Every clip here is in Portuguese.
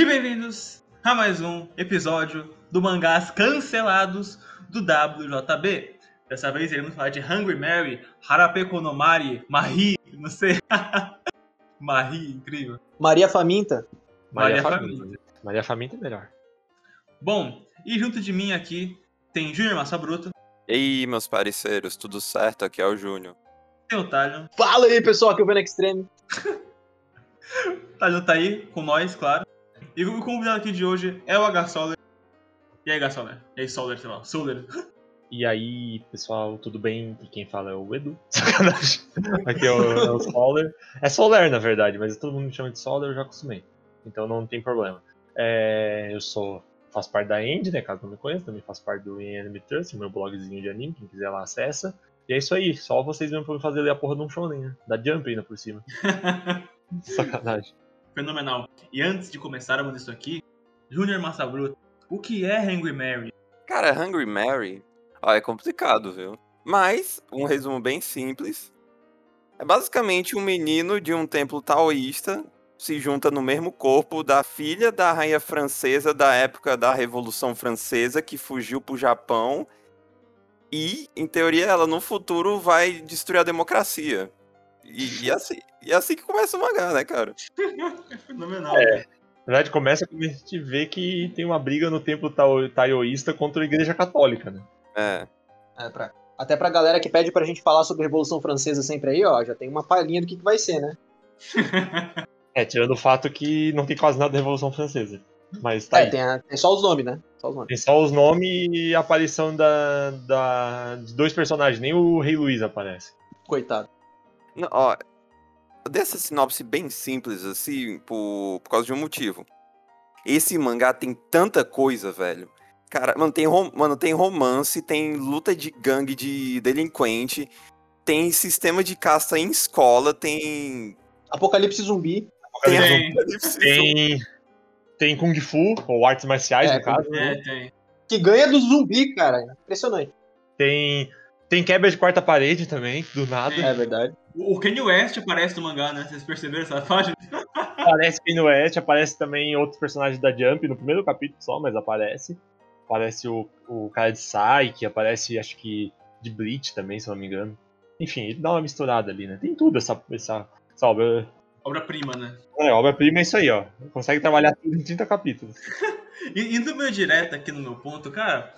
E bem-vindos a mais um episódio do Mangás Cancelados do WJB. Dessa vez iremos falar de Hungry Mary, Harape Konomari, Marie, não sei. Marie, incrível. Maria Faminta. Maria Maria Faminta. Faminta. Maria Faminta é melhor. Bom, e junto de mim aqui tem Júnior Massa Bruta, E aí, meus parceiros, tudo certo? Aqui é o Júnior. tem o Talho. Fala aí, pessoal, aqui é o Veno Extreme. O Talho tá aí com nós, claro. E o convidado aqui de hoje é o H Soler. E aí, H Soler? E aí, Soler, sei lá, Soler. E aí, pessoal, tudo bem? E quem fala é o Edu. Sacanagem. Aqui é o, é o Soler. É Soler, na verdade, mas todo mundo me chama de Soler, eu já acostumei. Então não tem problema. É, eu sou. Faço parte da End, né? Caso não me conheça, também faço parte do Anime Trust, meu blogzinho de anime, quem quiser lá acessa. E é isso aí, só vocês mesmo pra me fazer ler a porra de um shonen, né? Da Jump ainda por cima. Sacanagem. Fenomenal. E antes de começarmos isso aqui, Júnior Massa Bruta, o que é Hungry Mary? Cara, Hungry Mary, ó, é complicado, viu? Mas, um resumo bem simples. É basicamente um menino de um templo taoísta se junta no mesmo corpo da filha da rainha francesa da época da Revolução Francesa que fugiu pro Japão. E, em teoria, ela no futuro vai destruir a democracia. E, e assim, e é assim que começa o mangá, né, cara? Fenomenal. É. Na verdade, começa quando a gente vê que tem uma briga no templo tao- taoísta contra a igreja católica, né? É. É, pra- Até pra galera que pede pra gente falar sobre a Revolução Francesa sempre aí, ó, já tem uma palhinha do que, que vai ser, né? É, tirando o fato que não tem quase nada da Revolução Francesa. Mas tá é, aí. tem, a- tem só os nomes, né? Só os nomes. Tem só os nomes e a aparição da, da, de dois personagens, nem o Rei Luiz aparece. Coitado. Não, ó, eu dei essa sinopse bem simples, assim, por, por causa de um motivo. Esse mangá tem tanta coisa, velho. Cara, mano tem, rom- mano, tem romance, tem luta de gangue de delinquente, tem sistema de caça em escola, tem. Apocalipse zumbi. Tem, Tem, tem Kung Fu, ou artes marciais, É, no caso. né? é, tem. Que ganha do zumbi, cara. Impressionante. Tem, tem quebra de quarta parede também, do nada. É verdade. O Kanye West aparece no mangá, né? Vocês perceberam essa página? Aparece Kanye West, aparece também outros personagens da Jump, no primeiro capítulo só, mas aparece. Aparece o, o cara de Sai, que aparece, acho que, de Bleach também, se não me engano. Enfim, ele dá uma misturada ali, né? Tem tudo essa, essa, essa obra. Obra-prima, né? É, obra-prima é isso aí, ó. Consegue trabalhar tudo em 30 capítulos. Indo meio direto aqui no meu ponto, cara,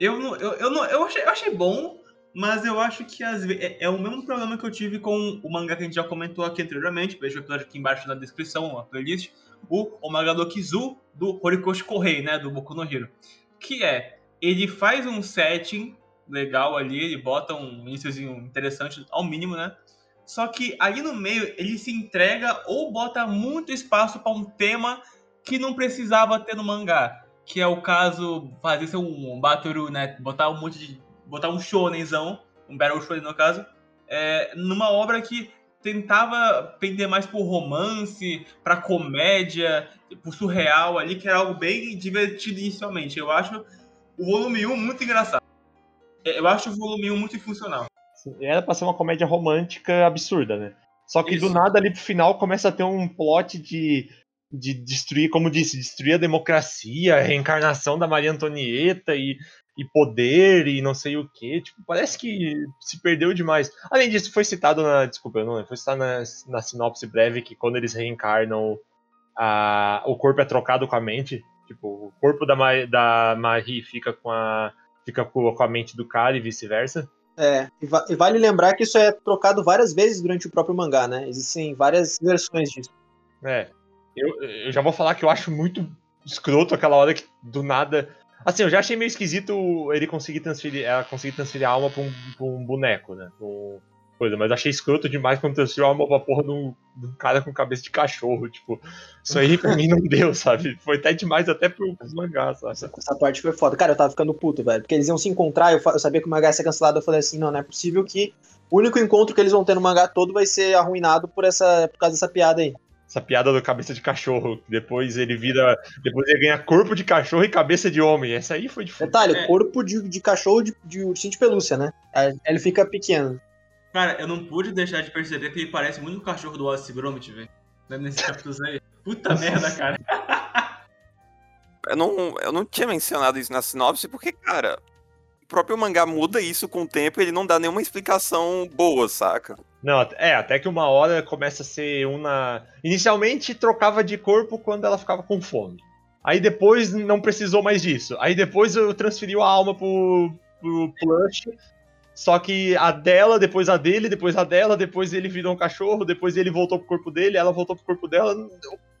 eu não, eu, eu não, eu achei, eu achei bom, mas eu acho que vezes é, é o mesmo problema que eu tive com o mangá que a gente já comentou aqui anteriormente, veja o episódio aqui embaixo na descrição, a playlist, o Omagado Kizu do Horikoshi Kohei, né, do Boku no Hero, que é, ele faz um setting legal ali, ele bota um iníciozinho interessante, ao mínimo, né, só que ali no meio ele se entrega ou bota muito espaço para um tema que não precisava ter no mangá. Que é o caso, fazer ser um Batoru, né? Botar um monte de. Botar um shonenzão, um Battle Shonen no caso, é, numa obra que tentava pender mais pro romance, pra comédia, pro surreal ali, que era algo bem divertido inicialmente. Eu acho o volume 1 muito engraçado. É, Eu acho o volume 1 muito funcional. Era pra ser uma comédia romântica absurda, né? Só que do Isso. nada ali pro final começa a ter um plot de, de destruir, como disse, destruir a democracia, a reencarnação da Maria Antonieta e, e poder e não sei o que. Tipo, parece que se perdeu demais. Além disso, foi citado na. Desculpa, eu não lembro. Foi citado na, na sinopse breve que quando eles reencarnam, a, o corpo é trocado com a mente. Tipo, o corpo da, da Marie fica com a. Fica com com a mente do cara e vice-versa. É, e, va- e vale lembrar que isso é trocado várias vezes durante o próprio mangá, né? Existem várias versões disso. É. Eu, eu já vou falar que eu acho muito escroto aquela hora que do nada. Assim, eu já achei meio esquisito ele conseguir transferir, ela conseguir transferir a alma pra um, pra um boneco, né? Um- coisa, mas achei escroto demais quando transferiu a alma pra porra de um, de um cara com cabeça de cachorro. Tipo, isso aí pra mim não deu, sabe? Foi até demais até pro pros mangás, sabe? Essa, essa parte foi foda. Cara, eu tava ficando puto, velho. Porque eles iam se encontrar, eu, eu sabia que o mangá ia ser cancelado. Eu falei assim: não, não é possível que o único encontro que eles vão ter no mangá todo vai ser arruinado por, essa, por causa dessa piada aí. Essa piada do cabeça de cachorro. Depois ele vira. Depois ele ganha corpo de cachorro e cabeça de homem. Essa aí foi de Detalhe, É. corpo de, de cachorro de, de ursinho de pelúcia, né? Aí ele fica pequeno. Cara, eu não pude deixar de perceber que ele parece muito o cachorro do Wallace Gromit, velho. Né, Nesse capítulo aí. Puta merda, cara. eu não, eu não tinha mencionado isso na sinopse, porque, cara, o próprio mangá muda isso com o tempo e ele não dá nenhuma explicação boa, saca? Não, é, até que uma hora começa a ser uma. Inicialmente trocava de corpo quando ela ficava com fome. Aí depois não precisou mais disso. Aí depois eu transferi a alma pro, pro Plush. Só que a dela, depois a dele, depois a dela, depois ele virou um cachorro, depois ele voltou pro corpo dele, ela voltou pro corpo dela.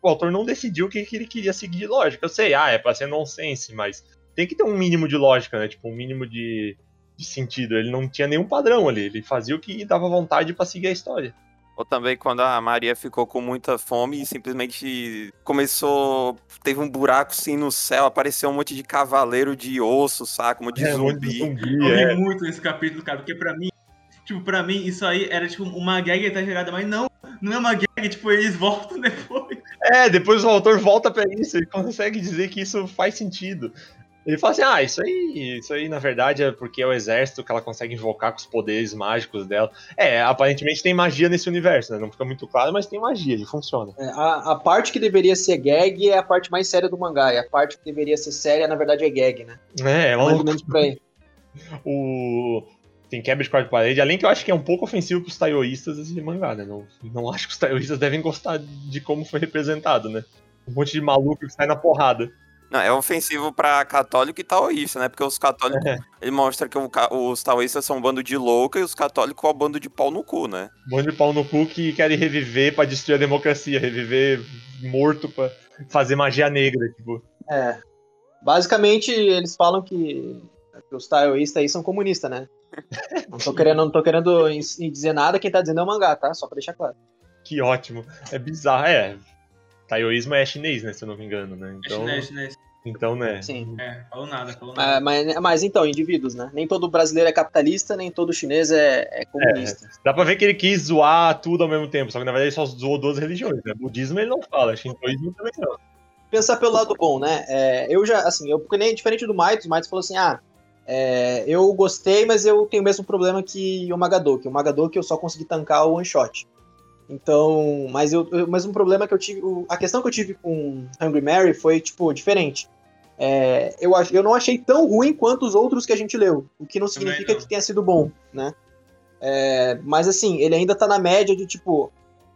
O autor não decidiu o que, ele queria seguir de lógica. Eu sei, ah, é pra ser nonsense, mas tem que ter um mínimo de lógica, né? Tipo, um mínimo de, de sentido. Ele não tinha nenhum padrão ali, ele fazia o que dava vontade para seguir a história. Ou também quando a Maria ficou com muita fome e simplesmente começou. Teve um buraco assim no céu, apareceu um monte de cavaleiro de osso, saca? Um monte de É, zumbi. zumbi, Eu é. ri muito nesse capítulo, cara, porque pra mim, tipo, pra mim, isso aí era tipo uma gag exagerada, mas não, não é uma gag, tipo, eles voltam depois. É, depois o autor volta pra isso e consegue dizer que isso faz sentido. Ele fala assim, ah, isso aí, isso aí na verdade é porque é o exército que ela consegue invocar com os poderes mágicos dela. É, aparentemente tem magia nesse universo, né? Não fica muito claro, mas tem magia, ele funciona. É, a, a parte que deveria ser gag é a parte mais séria do mangá. E a parte que deveria ser séria, na verdade, é gag, né? É, é Mais uma ou menos por aí. o tem quebra de quarta parede, além que eu acho que é um pouco ofensivo pros taioístas esse mangá, né? Não, não acho que os taioístas devem gostar de como foi representado, né? Um monte de maluco que sai na porrada. Não, é ofensivo pra católico e taoísta, né? Porque os católicos. É. Ele mostra que o os taoístas são um bando de louca e os católicos é um bando de pau no cu, né? Um monte de pau no cu que querem reviver pra destruir a democracia, reviver morto pra fazer magia negra, tipo. É. Basicamente, eles falam que, que os taoístas aí são comunistas, né? Não tô querendo, não tô querendo dizer nada, quem tá dizendo é o mangá, tá? Só pra deixar claro. Que ótimo. É bizarro. É. Taoísmo é chinês, né? Se eu não me engano, né? É Então, chinês, chinês. então né? Sim. É, falou nada, falou nada. Ah, mas, mas então, indivíduos, né? Nem todo brasileiro é capitalista, nem todo chinês é, é comunista. Dá pra ver que ele quis zoar tudo ao mesmo tempo, só que na verdade ele só zoou duas religiões, né? Budismo ele não fala, shintoísmo também não. Pensar pelo lado bom, né? É, eu já, assim, eu, porque nem diferente do Maitos, o Maitos falou assim: ah, é, eu gostei, mas eu tenho o mesmo problema que o Magadoki. O Magadoki eu só consegui tancar o one shot. Então, mas eu, eu- o mesmo problema que eu tive, a questão que eu tive com Hungry Mary foi, tipo, diferente. É, eu, eu não achei tão ruim quanto os outros que a gente leu, o que não significa não. que tenha sido bom, né? É, mas assim, ele ainda tá na média de, tipo,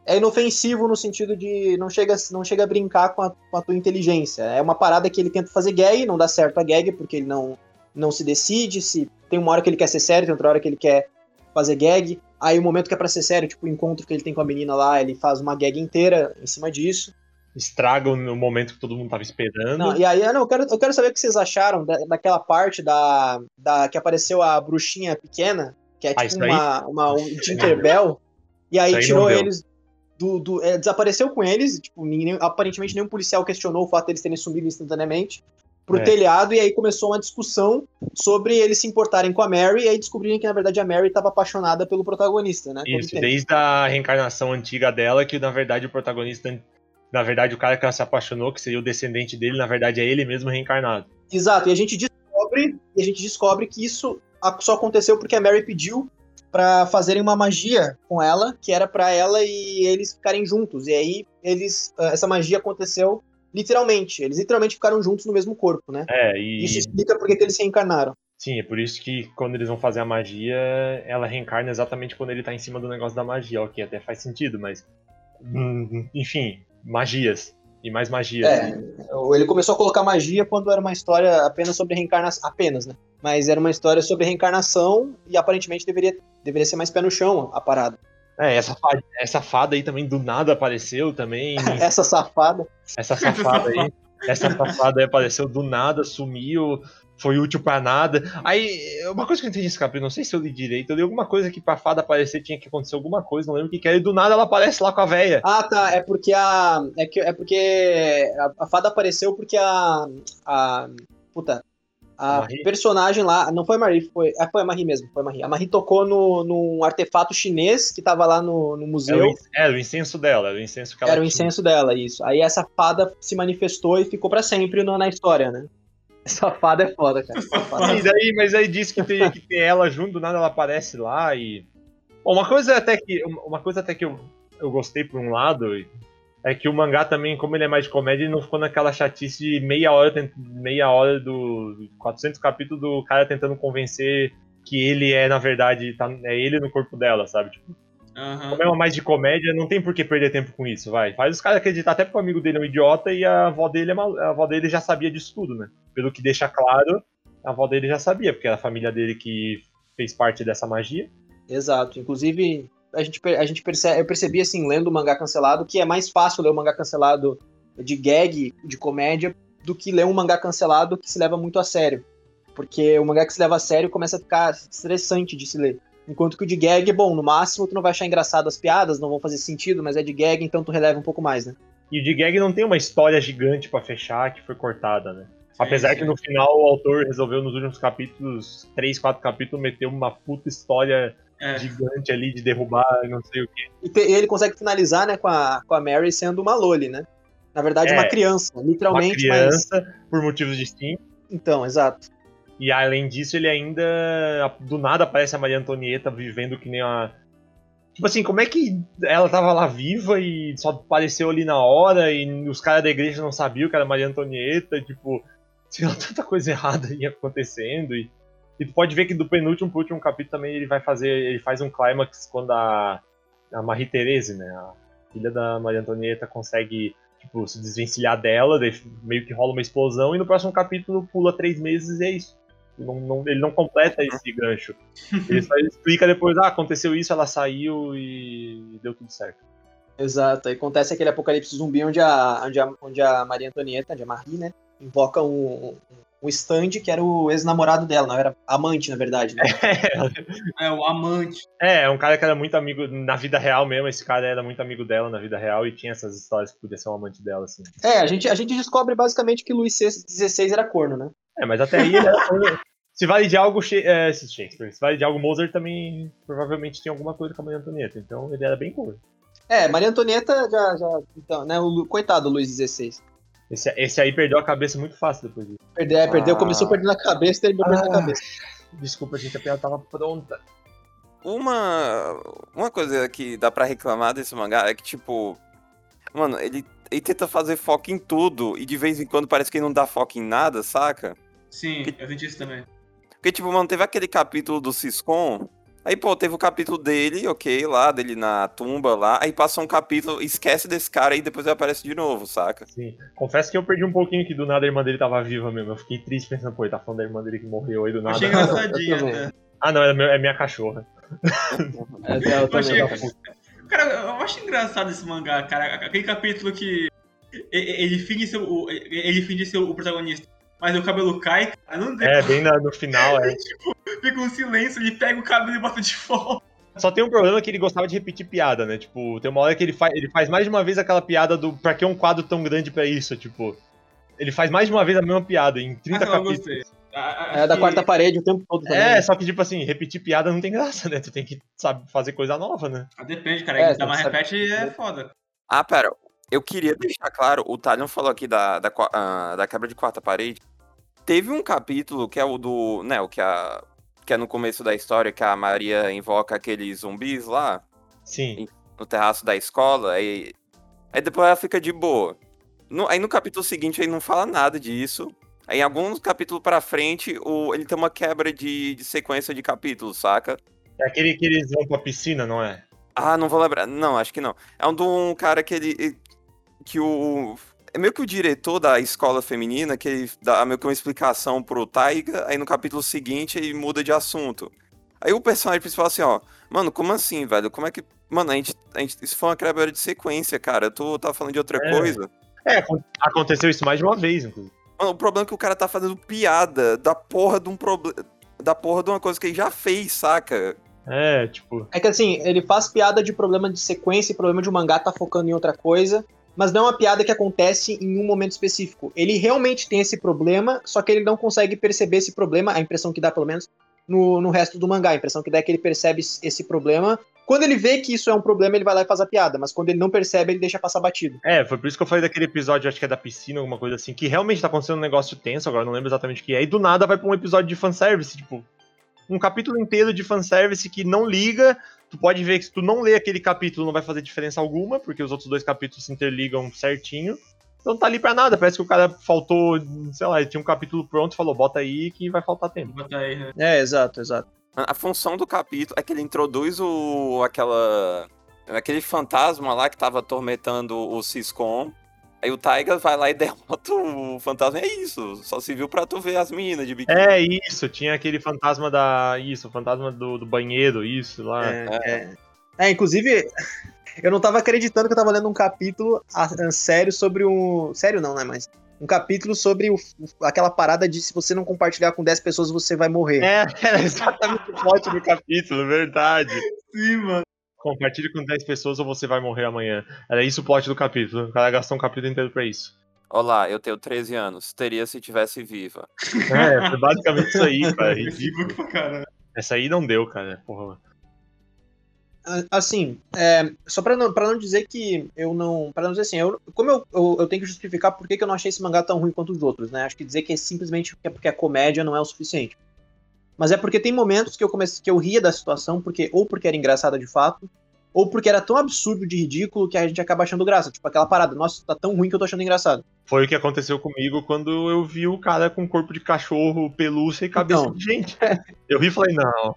é inofensivo no sentido de não chega, não chega a brincar com a, com a tua inteligência. É uma parada que ele tenta fazer gag, não dá certo a gag, porque ele não, não se decide, se tem uma hora que ele quer ser sério, tem outra hora que ele quer fazer gag. Aí o momento que é pra ser sério, tipo o encontro que ele tem com a menina lá, ele faz uma gag inteira em cima disso. Estragam no momento que todo mundo tava esperando. Não, e aí, ah, não, eu, quero, eu quero saber o que vocês acharam da, daquela parte da, da que apareceu a bruxinha pequena, que é Ah, tipo aí? uma, uma um Tinkerbell, e aí aí tirou eles do. do é, desapareceu com eles, tipo, ninguém, aparentemente nenhum policial questionou o fato deles terem sumido instantaneamente pro É. telhado, e aí começou uma discussão sobre eles se importarem com a Mary, e aí descobrirem que na verdade a Mary estava apaixonada pelo protagonista, né? Isso, desde a reencarnação antiga dela, que na verdade o protagonista, na verdade o cara que ela se apaixonou, que seria o descendente dele, na verdade é ele mesmo reencarnado. Exato, e a gente descobre, e a gente descobre que isso só aconteceu porque a Mary pediu pra fazerem uma magia com ela, que era pra ela e eles ficarem juntos. E aí eles ah, essa magia aconteceu literalmente, eles literalmente ficaram juntos no mesmo corpo, né? É, e Isso explica por que eles se reencarnaram. sim, é por isso que quando eles vão fazer a magia, ela reencarna exatamente quando ele tá em cima do negócio da magia, ok, até faz sentido, mas. hum, Enfim, magias. E mais magias. É, ele começou a colocar magia quando era uma história apenas sobre reencarnação, apenas, né? Mas era uma história sobre reencarnação e aparentemente deveria, deveria ser mais pé no chão a parada. É, essa fada, essa fada aí também do nada apareceu também. Essa safada. Essa safada aí. Essa safada aí apareceu do nada, sumiu, foi útil pra nada. Aí, uma coisa que eu entendi nesse capítulo, não sei se eu li direito, eu li alguma coisa que pra fada aparecer tinha que acontecer alguma coisa, não lembro o que que era, e do nada ela aparece lá com a véia. Ah, tá. É porque a. É, que, é porque a, a fada apareceu porque a. A. Puta. A Marie? personagem lá. Não foi a Marie, foi. Ah, foi a Marie mesmo. Foi a Marie. A Marie tocou no, num artefato chinês que tava lá no, no Era o, museu. era o incenso dela, era o incenso que ela Era o tinha. incenso dela, isso. Aí essa fada se manifestou e ficou pra sempre no- na história, né? Essa fada é foda, cara. E daí, mas aí diz que tem, que tem ela junto, do nada ela aparece lá e. Bom, uma coisa até que. Uma coisa até que eu, eu gostei por um lado, e É que o mangá também, como ele é mais de comédia, ele não ficou naquela chatice de meia hora, meia hora do 400 capítulos do cara tentando convencer que ele é, na verdade, tá, é ele no corpo dela, sabe? Tipo, Aham. como é uma mais de comédia, não tem por que perder tempo com isso, vai. Faz os caras acreditar até porque o amigo dele é um idiota e a avó dele é mal- a avó dele já sabia disso tudo, né? Pelo que deixa claro, a avó dele já sabia, porque era a família dele que fez parte dessa magia. Exato. Inclusive, a gente, a gente percebe, eu percebi, assim, lendo o mangá cancelado, que é mais fácil ler o mangá cancelado de gag, de comédia, do que ler um mangá cancelado que se leva muito a sério. Porque o mangá que se leva a sério começa a ficar estressante de se ler. Enquanto que o de gag, bom, no máximo tu não vai achar engraçado as piadas, não vão fazer sentido, mas é de gag, então tu releva um pouco mais, né? E o de gag não tem uma história gigante pra fechar que foi cortada, né? Apesar sim. que no final o autor resolveu nos últimos capítulos, 3, 4 capítulos, meter uma puta história É. gigante ali de derrubar não sei o que. E ele consegue finalizar, né, com a, com a Mary sendo uma Loli, né? Na verdade, É. uma criança, Uma literalmente, mas. criança, por motivos distintos. Então, exato. E além disso, ele ainda. Do nada aparece a Maria Antonieta vivendo que nem a. Tipo assim, como é que ela tava lá viva e só apareceu ali na hora e os caras da igreja não sabiam que era Maria Antonieta? Tipo, sei lá, tanta coisa errada ia acontecendo. E, e tu pode ver que do penúltimo pro último capítulo também ele vai fazer. Ele faz um clímax quando a, a Marie Therese, né? A filha da Maria Antonieta consegue. Tipo, se desvencilhar dela, meio que rola uma explosão, e no próximo capítulo pula três meses e é isso. Não- não- ele não completa esse gancho. Ele só explica depois, ah, aconteceu isso, ela saiu e deu tudo certo. Exato. Aí acontece aquele apocalipse zumbi onde a, onde a, onde a Maria Antonieta, onde a Marie, né, invoca um, um, um stand que era o ex-namorado dela, não era amante, na verdade, né? É, o amante. É, é um cara que era muito amigo na vida real mesmo, esse cara era muito amigo dela na vida real e tinha essas histórias que podia ser um amante dela, assim. É, a gente, a gente descobre basicamente que Luís XVI era corno, né? É, mas até aí ele era... Se vale de algo She- é, Shakespeare, se vale de algo Mozart também provavelmente tinha alguma coisa com a Maria Antonieta, então ele era bem cool. É, Maria Antonieta já, já então, né, o, coitado do Luís XVI. Esse, esse aí perdeu a cabeça muito fácil depois disso. Perdeu, é, perdeu, Ah. começou perdendo a cabeça, terminou perdendo a Ah. cabeça. Desculpa, gente, a piada tava pronta. Uma, uma coisa que dá pra reclamar desse mangá é que, tipo, mano, ele, ele tenta fazer foco em tudo e de vez em quando parece que ele não dá foco em nada, saca? Sim, eu senti isso também. Porque, tipo, mano, teve aquele capítulo do Ciscom. Aí, pô, teve o capítulo dele, ok, lá, dele na tumba lá. Aí passa um capítulo, esquece desse cara e depois ele aparece de novo, saca? Sim. Confesso que eu perdi um pouquinho que do nada a irmã dele tava viva mesmo. Eu fiquei triste pensando, pô, ele tá falando da irmã dele que morreu aí do Eu nada. achei também. até. Ah, não, é, meu- é minha cachorra. É, eu Eu achei- Cara, eu acho engraçado esse mangá, cara. Aquele capítulo que ele finge ser o, ele finge ser o protagonista, mas o cabelo cai, não tem. É, bem na- no final, é. Fica um silêncio, ele pega o cabelo e bota de volta. Só tem um problema que ele gostava de repetir piada, né? Tipo, tem uma hora que ele faz, ele faz mais de uma vez aquela piada do pra que um quadro tão grande pra isso? Tipo, ele faz mais de uma vez a mesma piada em 30 Ah, capítulos. gostei. Ah, É da quarta parede o tempo todo também. É, né? só que, tipo assim, repetir piada não tem graça, né? Tu tem que, sabe, fazer coisa nova, né? Ah, Depende, cara. É, sabe- repete é foda. Ah, pera. Eu queria deixar claro, o Talion falou aqui da, da, ah, da quebra de quarta parede. Teve um capítulo que é o do. Né, o que, a, que é no começo da história, que a Maria invoca aqueles zumbis lá Sim. no terraço da escola, aí, aí depois ela fica de boa. No- aí no capítulo seguinte ele não fala nada disso. Aí em alguns capítulos pra frente, o, ele tem uma quebra de, de sequência de capítulos, saca? É aquele que eles vão pra piscina, não é? Ah, não vou lembrar. Não, acho que não. É um de um cara que ele. Que o. É meio que o diretor da escola feminina, que ele dá meio que uma explicação pro Taiga, aí no capítulo seguinte ele muda de assunto. Aí o personagem principal assim, ó, mano, como assim, velho? Como é que. Mano, a gente. A gente isso foi uma quebra de sequência, cara. Tô, tava falando de outra É. coisa. É, acon- aconteceu isso mais de uma vez, inclusive. Mano, o problema é que o cara tá fazendo piada da porra de um problema. Da porra de uma coisa que ele já fez, saca? É, tipo. É que assim, ele faz piada de problema de sequência e problema de um mangá tá focando em outra coisa, mas não é uma piada que acontece em um momento específico. Ele realmente tem esse problema, só que ele não consegue perceber esse problema, a impressão que dá, pelo menos, no, no resto do mangá. A impressão que dá é que ele percebe esse problema. Quando ele vê que isso é um problema, ele vai lá e faz a piada, mas quando ele não percebe, ele deixa passar batido. É, foi por isso que eu falei daquele episódio, acho que é da piscina, alguma coisa assim, que realmente tá acontecendo um negócio tenso, agora não lembro exatamente o que é, e do nada vai pra um episódio de fanservice, tipo. Um capítulo inteiro de fanservice que não liga. Tu pode ver que se tu não ler aquele capítulo não vai fazer diferença alguma, porque os outros dois capítulos se interligam certinho. Então tá ali pra nada. Parece que o cara faltou, sei lá, ele tinha um capítulo pronto e falou, bota aí que vai faltar tempo. Bota aí, né? É, exato, exato. A função do capítulo é que ele introduz o aquela aquele fantasma lá que tava atormentando o Ciscom. Aí o Taiga vai lá e derrota o fantasma. É isso, só se viu pra tu ver as meninas de biquíni. É isso, tinha aquele fantasma da. Isso, o fantasma do, do banheiro, isso lá. É, é. É, inclusive, eu não tava acreditando que eu tava lendo um capítulo a- a- sério sobre um. Sério não, né? Mas. Um capítulo sobre o- aquela parada de se você não compartilhar com 10 pessoas, você vai morrer. É, era exatamente o plot do capítulo, verdade. Sim, mano. Compartilhe com 10 pessoas ou você vai morrer amanhã. Era isso o plot do capítulo. O cara gastou um capítulo inteiro pra isso. Olá, eu tenho 13 anos. Teria se tivesse viva. É, foi basicamente isso aí, cara. Ridículo. Facebook pra caramba. Essa aí não deu, cara. Porra. Ah, Assim, é, só pra não, pra não dizer que eu não. Pra não dizer assim, eu, como eu, eu, eu tenho que justificar por que, que eu não achei esse mangá tão ruim quanto os outros, né? Acho que dizer que é simplesmente é porque a comédia não é o suficiente. Mas é porque tem momentos que eu comecei, que eu ria da situação, porque ou porque era engraçada de fato, ou porque era tão absurdo de ridículo que a gente acaba achando graça. Tipo aquela parada, nossa, tá tão ruim que eu tô achando engraçado. Foi o que aconteceu comigo quando eu vi o cara com corpo de cachorro, pelúcia e cabeça Então. de gente. Eu vi e falei, não.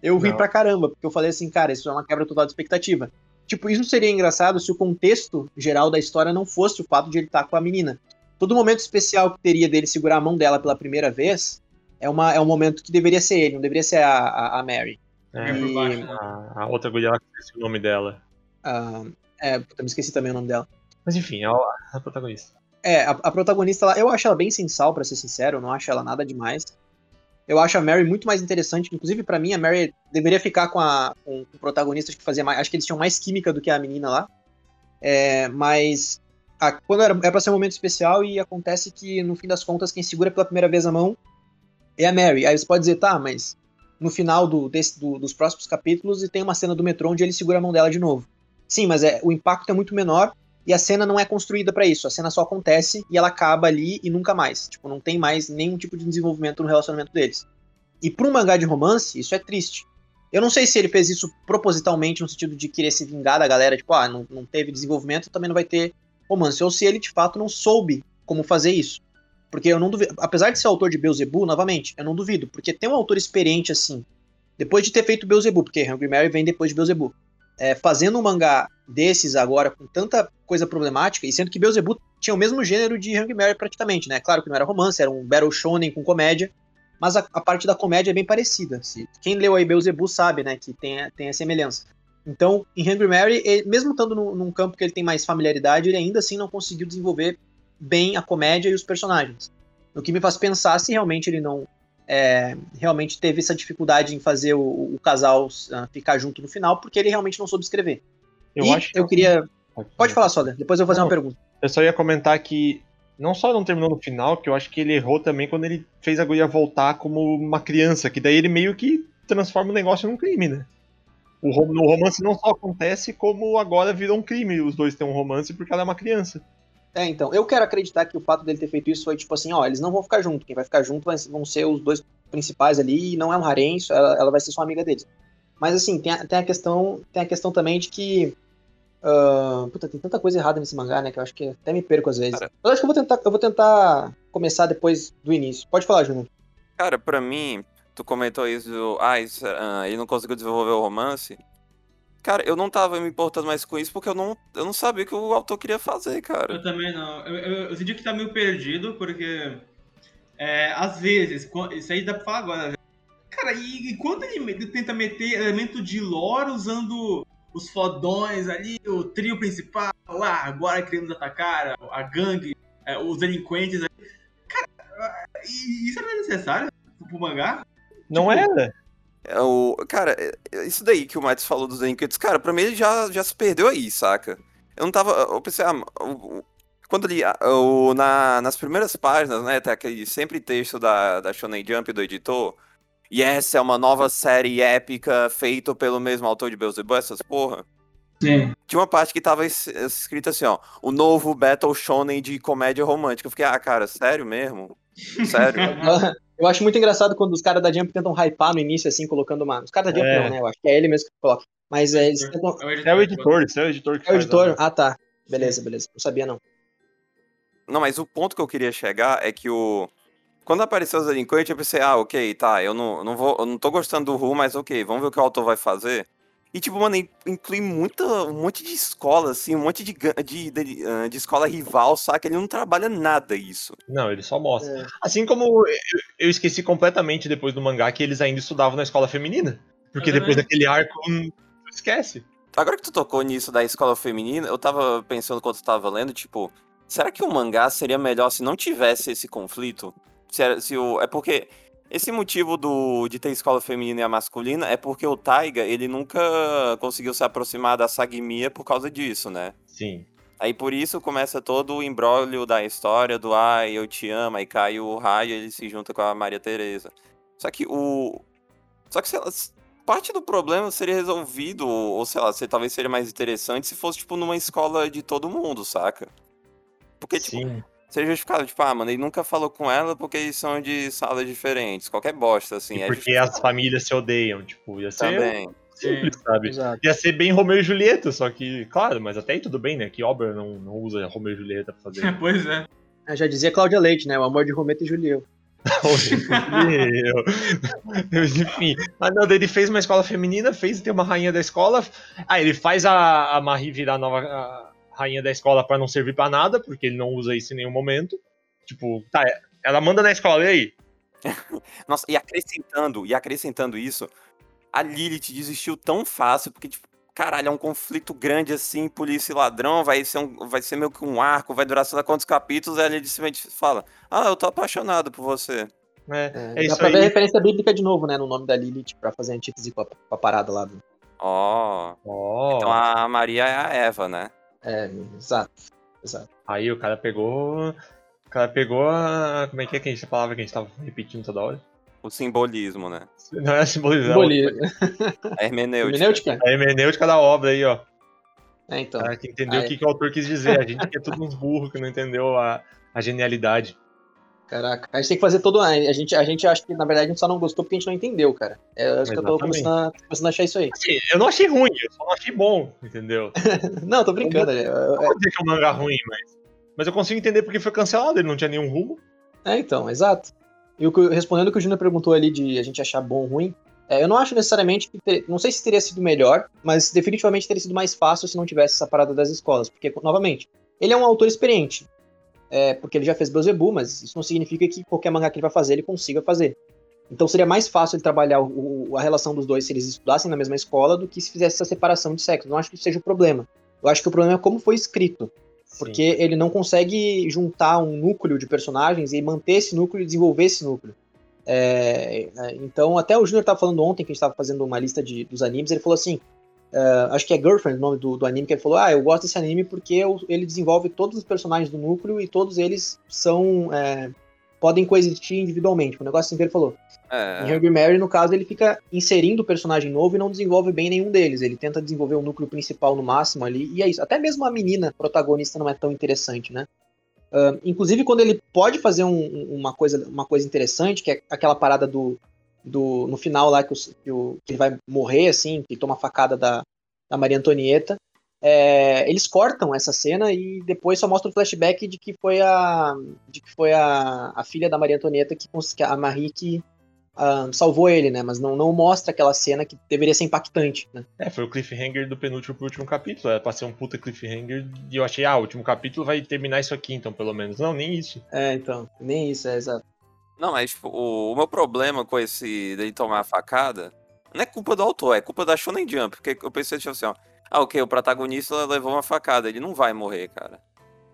Eu ri Não. pra caramba, porque eu falei assim, cara, isso é uma quebra total de expectativa. Tipo, isso seria engraçado se o contexto geral da história não fosse o fato de ele estar com a menina. Todo momento especial que teria dele segurar a mão dela pela primeira vez é, uma, é um momento que deveria ser ele, não deveria ser a, a, a Mary. É, baixo, né? a, a outra guria lá que eu esqueci o nome dela. Ah, é, puta, me esqueci também o nome dela. Mas enfim, é a, a protagonista. É, a, a protagonista lá, eu acho ela bem sensal, pra ser sincero, eu não acho ela nada demais. Eu acho a Mary muito mais interessante, inclusive pra mim a Mary deveria ficar com, a, com, o protagonista que fazia mais, acho que eles tinham mais química do que a menina lá. É, mas a- quando era, é pra ser um momento especial e acontece que no fim das contas quem segura pela primeira vez a mão é a Mary. Aí você pode dizer, tá, mas no final do, desse- do- dos próximos capítulos e tem uma cena do metrô onde ele segura a mão dela de novo. Sim, mas é, o impacto é muito menor e a cena não é construída pra isso. A cena só acontece e ela acaba ali e nunca mais. Tipo, não tem mais nenhum tipo de desenvolvimento no relacionamento deles. E pra um mangá de romance, isso é triste. Eu não sei se ele fez isso propositalmente no sentido de querer se vingar da galera, tipo, ah, não, não teve desenvolvimento, também não vai ter romance. Ou se ele de fato não soube como fazer isso. Porque eu não duvido. Apesar de ser autor de Beelzebub, novamente, eu não duvido. Porque tem um autor experiente assim, depois de ter feito Beelzebub, porque Hungry Mary vem depois de Beelzebub é, fazendo um mangá desses agora com tanta coisa problemática, e sendo que Beelzebub tinha o mesmo gênero de Hungry Mary praticamente, né? Claro que não era romance, era um battle shonen com comédia, mas a, a parte da comédia é bem parecida. Se, quem leu aí Beelzebub sabe, né, que tem, tem a semelhança. Então, em Hungry Mary, ele- mesmo estando num, num campo que ele tem mais familiaridade, ele ainda assim não conseguiu desenvolver bem a comédia e os personagens. O que me faz pensar se realmente ele não é, realmente teve essa dificuldade em fazer o, o casal ah, ficar junto no final, porque ele realmente não soube escrever. Eu e acho que eu queria. Pode falar, Soda, depois eu vou fazer Não. uma pergunta. Eu só ia comentar que não só não terminou no final, que eu acho que ele errou também quando ele fez a guria voltar como uma criança, que daí ele meio que transforma o negócio num crime, né? O, rom- no romance não só acontece, como agora virou um crime os dois têm um romance porque ela é uma criança. É, então, eu quero acreditar que o fato dele ter feito isso foi tipo assim, ó, eles não vão ficar juntos, quem vai ficar junto vão ser os dois principais ali, e não é um harém, ela, ela vai ser só amiga deles. Mas assim, tem a, tem a questão, tem a questão também de que ah, puta, tem tanta coisa errada nesse mangá, né, que eu acho que até me perco às vezes. Cara. Eu acho que eu vou tentar, eu vou tentar começar depois do início. Pode falar, Júnior. Cara, pra mim, tu comentou isso, ah, isso, ah, ele não conseguiu desenvolver o romance. Cara, eu não tava me importando mais com isso porque eu não, eu não sabia o que o autor queria fazer, cara. Eu também não. Eu, eu, eu senti que tá meio perdido, porque é, às vezes, isso aí dá pra falar agora. né? Cara, e, e quando ele tenta meter elemento de lore usando os fodões ali, o trio principal, ah, agora queremos atacar a, a gangue, é, os delinquentes ali. Cara, isso era necessário pro mangá? Não Tipo, era? É o, cara, é- é isso daí que o Matos falou dos delinquentes, cara, pra mim ele já, já se perdeu aí, saca? Eu não tava. Eu pensei, ah, o- quando ele. ah, o- na, nas primeiras páginas, né, tem aquele sempre texto da, da Shonen Jump do editor. E essa é uma nova série épica feita pelo mesmo autor de Beelzebub, essas porra. Sim. Tinha uma parte que tava es- escrito assim, ó. O novo Battle Shonen de comédia romântica. Eu fiquei, ah, cara, sério mesmo? Sério? Eu acho muito engraçado quando os caras da Jump tentam hypar no início, assim, colocando uma. Os caras da Jump É. não, né? Eu acho que é ele mesmo que coloca. Mas é, eles tentam. É o editor, isso é o editor que É o editor? Ah, tá. Beleza, beleza. Não sabia, não. Não, mas o ponto que eu queria chegar é que o. Quando apareceu os delinquentes, eu pensei, ah, ok, tá, eu não, não vou. Eu não tô gostando do Ru, mas ok, vamos ver o que o autor vai fazer. E, tipo, mano, in- inclui muita, um monte de escola, assim, um monte de, de, de, ah, de escola rival, saca? Ele não trabalha nada isso. Não, ele só mostra. É. Assim como eu, eu esqueci completamente depois do mangá que eles ainda estudavam na escola feminina. Porque É depois daquele arco, tu esquece. Agora que tu tocou nisso da escola feminina, eu tava pensando quando tu tava lendo, tipo, será que o mangá seria melhor se não tivesse esse conflito? Se, era- se o, é porque esse motivo do, de ter escola feminina e a masculina é porque o Taiga, ele nunca conseguiu se aproximar da Sagmia por causa disso, né? Sim. Aí por isso começa todo o imbróglio da história do ai, eu te amo, aí cai o raio ele se junta com a Maria Teresa. Só que o. Só que, sei lá, parte do problema seria resolvido, ou sei lá, talvez seria mais interessante se fosse, tipo, numa escola de todo mundo, saca? Porque, tipo, Sim. seria justificado, tipo, ah, mano, ele nunca falou com ela porque eles são de salas diferentes, qualquer bosta, assim. E é porque as famílias se odeiam, tipo, ia ser Também. simples, sabe? Exato. Ia ser bem Romeu e Julieta, só que, claro, mas até aí tudo bem, né? Que obra não, não usa Romeu e Julieta pra fazer. pois é. Eu já dizia Cláudia Leite, né? O amor de Rometa e. Mas, Enfim. Mas não, daí ele fez uma escola feminina, fez ter uma rainha da escola. Ah, ele faz a, a Marie virar a nova a rainha da escola pra não servir pra nada, porque ele não usa isso em nenhum momento. Tipo, tá, ela manda na escola, e aí? Nossa, e acrescentando, e acrescentando isso, a Lilith desistiu tão fácil, porque, tipo, caralho, é um conflito grande assim, polícia e ladrão, vai ser, um, vai ser meio que um arco, vai durar sei lá quantos capítulos, aí a Lilith simplesmente fala, ah, eu tô apaixonado por você. É, É, é dá isso pra ver a aí. referência bíblica de novo, né? No nome da Lilith, pra fazer antítese com a, com a parada lá. Do... Ó, Ó, então a Maria é a Eva, né? É, exato. Exato. aí o cara pegou. O cara pegou a. Como é que é que a gente a palavra que a gente tava repetindo toda hora? O simbolismo, né? Não é simbolizar. Simbolismo. A hermenêutica. Hermenêutica? É a hermenêutica da obra aí, ó. É, então. O cara que entendeu o é. que, que o autor quis dizer. A gente que é tudo uns burros que não entendeu a, a genialidade. Caraca. A gente tem que fazer todo. A gente, a gente acha que, na verdade, a gente só não gostou porque a gente não entendeu, cara. É, eu acho que eu tô começando a, começando a achar isso aí. Assim, eu não achei ruim, eu só não achei bom, entendeu? Não, tô brincando. É, Não vou dizer que é um mangá ruim, mas. Mas eu consigo entender porque foi cancelado, ele não tinha nenhum rumo. é, então, exato. E o que- respondendo o que o Júnior perguntou ali de a gente achar bom ou ruim, é, eu não acho necessariamente que. ter- não sei se teria sido melhor, mas definitivamente teria sido mais fácil se não tivesse essa parada das escolas. Porque, novamente, ele é um autor experiente. É, porque ele já fez Beelzebub, mas isso não significa que qualquer mangá que ele vai fazer, ele consiga fazer. Então seria mais fácil ele trabalhar o- a relação dos dois se eles estudassem na mesma escola do que se fizesse essa separação de sexo. Não acho que isso seja o problema. Eu acho que o problema é como foi escrito. Porque ele não consegue juntar um núcleo de personagens e manter esse núcleo e desenvolver esse núcleo. É, é, então, até o Junior estava falando ontem, que a gente estava fazendo uma lista de, dos animes, ele falou assim: é, acho que é Girlfriend o nome do, do anime, que ele falou: Ah, eu gosto desse anime porque eu- ele desenvolve todos os personagens do núcleo e todos eles são. é, podem coexistir individualmente. Um negócio assim que ele falou. Em É, Herbie Mary, no caso, ele fica inserindo o personagem novo e não desenvolve bem nenhum deles. Ele tenta desenvolver o núcleo principal no máximo ali, e é isso. Até mesmo a menina protagonista não é tão interessante, né? Ah, inclusive, quando ele pode fazer um- um- uma, coisa, uma coisa interessante, que é aquela parada do. Do no final lá, que, o- que o- que ele vai morrer, assim, que toma a facada da, da Maria Antonieta. é, eles cortam essa cena e depois só mostra o flashback de que foi a. de que foi a, a filha da Maria Antonieta que, a Marie que ah, salvou ele, né? Mas não, não mostra aquela cena que deveria ser impactante, né? É, foi o cliffhanger do penúltimo pro último capítulo. Era pra ser um puta cliffhanger. E eu achei, ah, o último capítulo vai terminar isso aqui, então, pelo menos. Não, nem isso. É, então. Nem isso, é exato. Não, mas tipo, o, o meu problema com esse dele tomar a facada não é culpa do autor, é culpa da Shonen Jump. Porque eu pensei tipo assim, ó. Ah, ok, o protagonista levou uma facada, ele não vai morrer, cara.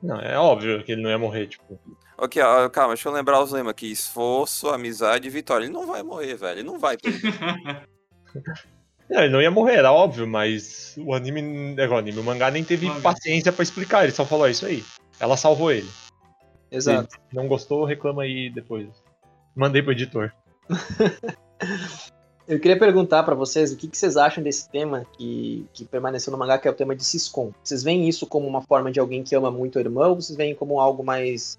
Não, é óbvio que ele não ia morrer, tipo. Ok, ó, calma, deixa eu lembrar os lemas aqui. Esforço, amizade e vitória. Ele não vai morrer, velho. Ele não vai. Não, ele não ia morrer, era óbvio, mas o anime. É, o anime, o mangá nem teve paciência pra explicar, ele só falou, é isso aí. Ela salvou ele. Exato. Não gostou, reclama aí depois. Mandei pro editor. Eu queria perguntar pra vocês o que, que vocês acham desse tema que, que permaneceu no mangá, que é o tema de Siscon. Vocês veem isso como uma forma de alguém que ama muito o irmão ou vocês veem como algo mais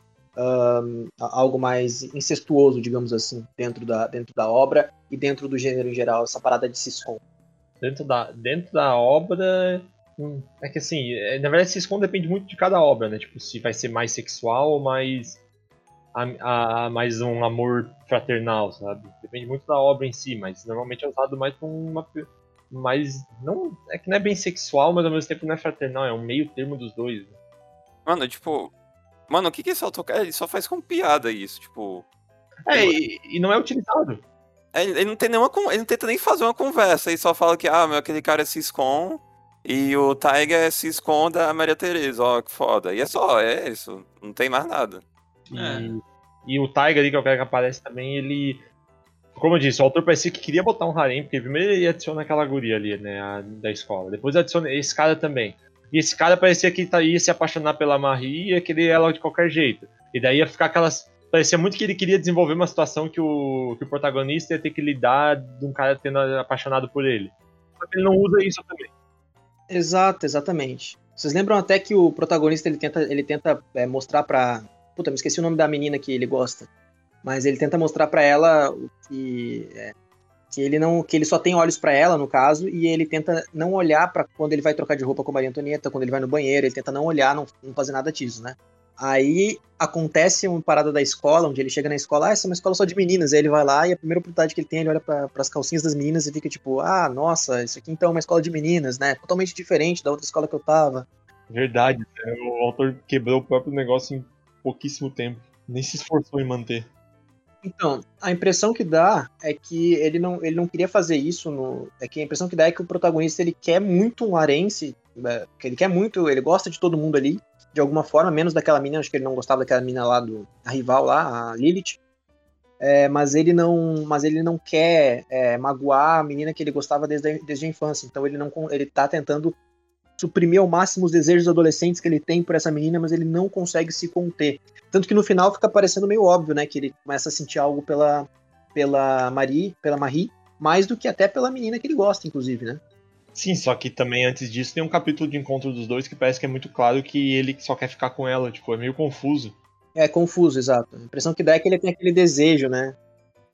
algo mais incestuoso, digamos assim, dentro da, dentro da obra e dentro do gênero em geral, essa parada de siscom. Dentro da, dentro da obra. hum, É que assim, é, na verdade, Siscom depende muito de cada obra, né? Tipo, se vai ser mais sexual ou mais. A, a- mais um amor fraternal, sabe? Depende muito da obra em si, mas normalmente é usado mais pra uma. Mais. Não, é que não é bem sexual, mas ao mesmo tempo não é fraternal, é um meio termo dos dois. né? Mano, tipo. Mano, o que que esse quer? Ele só faz com piada isso, tipo. É, e, e não é utilizado. É, Ele não tem nenhuma. Ele não tenta nem fazer uma conversa. Ele só fala que, ah, meu, aquele cara é Ciscom e o Tiger é Ciscom da Maria Tereza. Ó, que foda. E é só, é isso. Não tem mais nada. E, É. e o Tiger ali, que é o cara que aparece também, ele. Como eu disse, o autor parecia que queria botar um harém, porque primeiro ele adiciona aquela guria ali, né, a- da escola. Depois adiciona esse cara também. E esse cara parecia que tá- ia se apaixonar pela Marie e ia querer ela de qualquer jeito. E daí ia ficar aquelas. Parecia muito que ele queria desenvolver uma situação que o, que o protagonista ia ter que lidar de um cara tendo apaixonado por ele. Só que ele não usa isso também. Exato, exatamente. Vocês lembram até que o protagonista ele tenta, ele tenta é, mostrar pra. Puta, me esqueci o nome da menina que ele gosta. Mas ele tenta mostrar pra ela que. é, que ele não. que ele só tem olhos pra ela, no caso, e ele tenta não olhar pra quando ele vai trocar de roupa com a Maria Antonieta, quando ele vai no banheiro, ele tenta não olhar, não, não fazer nada disso, né? Aí acontece uma parada da escola, onde ele chega na escola, ah, essa é uma escola só de meninas. Aí ele vai lá e a primeira oportunidade que ele tem, ele olha para as calcinhas das meninas e fica tipo, ah, nossa, isso aqui então é uma escola de meninas, né? Totalmente diferente da outra escola que eu tava. Verdade, né? o autor quebrou o próprio negócio pouquíssimo tempo. Nem se esforçou em manter. Então, a impressão que dá é que ele não, ele não queria fazer isso no. É que a impressão que dá é que o protagonista ele quer muito um arense, é, que ele quer muito, ele gosta de todo mundo ali, de alguma forma, menos daquela menina, acho que ele não gostava daquela menina lá do. A rival lá, a Lilith. É, mas ele não. Mas ele não quer é, magoar a menina que ele gostava desde a, desde a infância. Então ele não ele tá tentando suprimir ao máximo os desejos adolescentes que ele tem por essa menina, mas ele não consegue se conter. Tanto que no final fica parecendo meio óbvio, né? Que ele começa a sentir algo pela, pela Marie, pela Marie, mais do que até pela menina que ele gosta, inclusive, né? Sim, só que também antes disso tem um capítulo de encontro dos dois que parece que é muito claro que ele só quer ficar com ela, tipo, é meio confuso. É confuso, exato. A impressão que dá é que ele tem aquele desejo, né?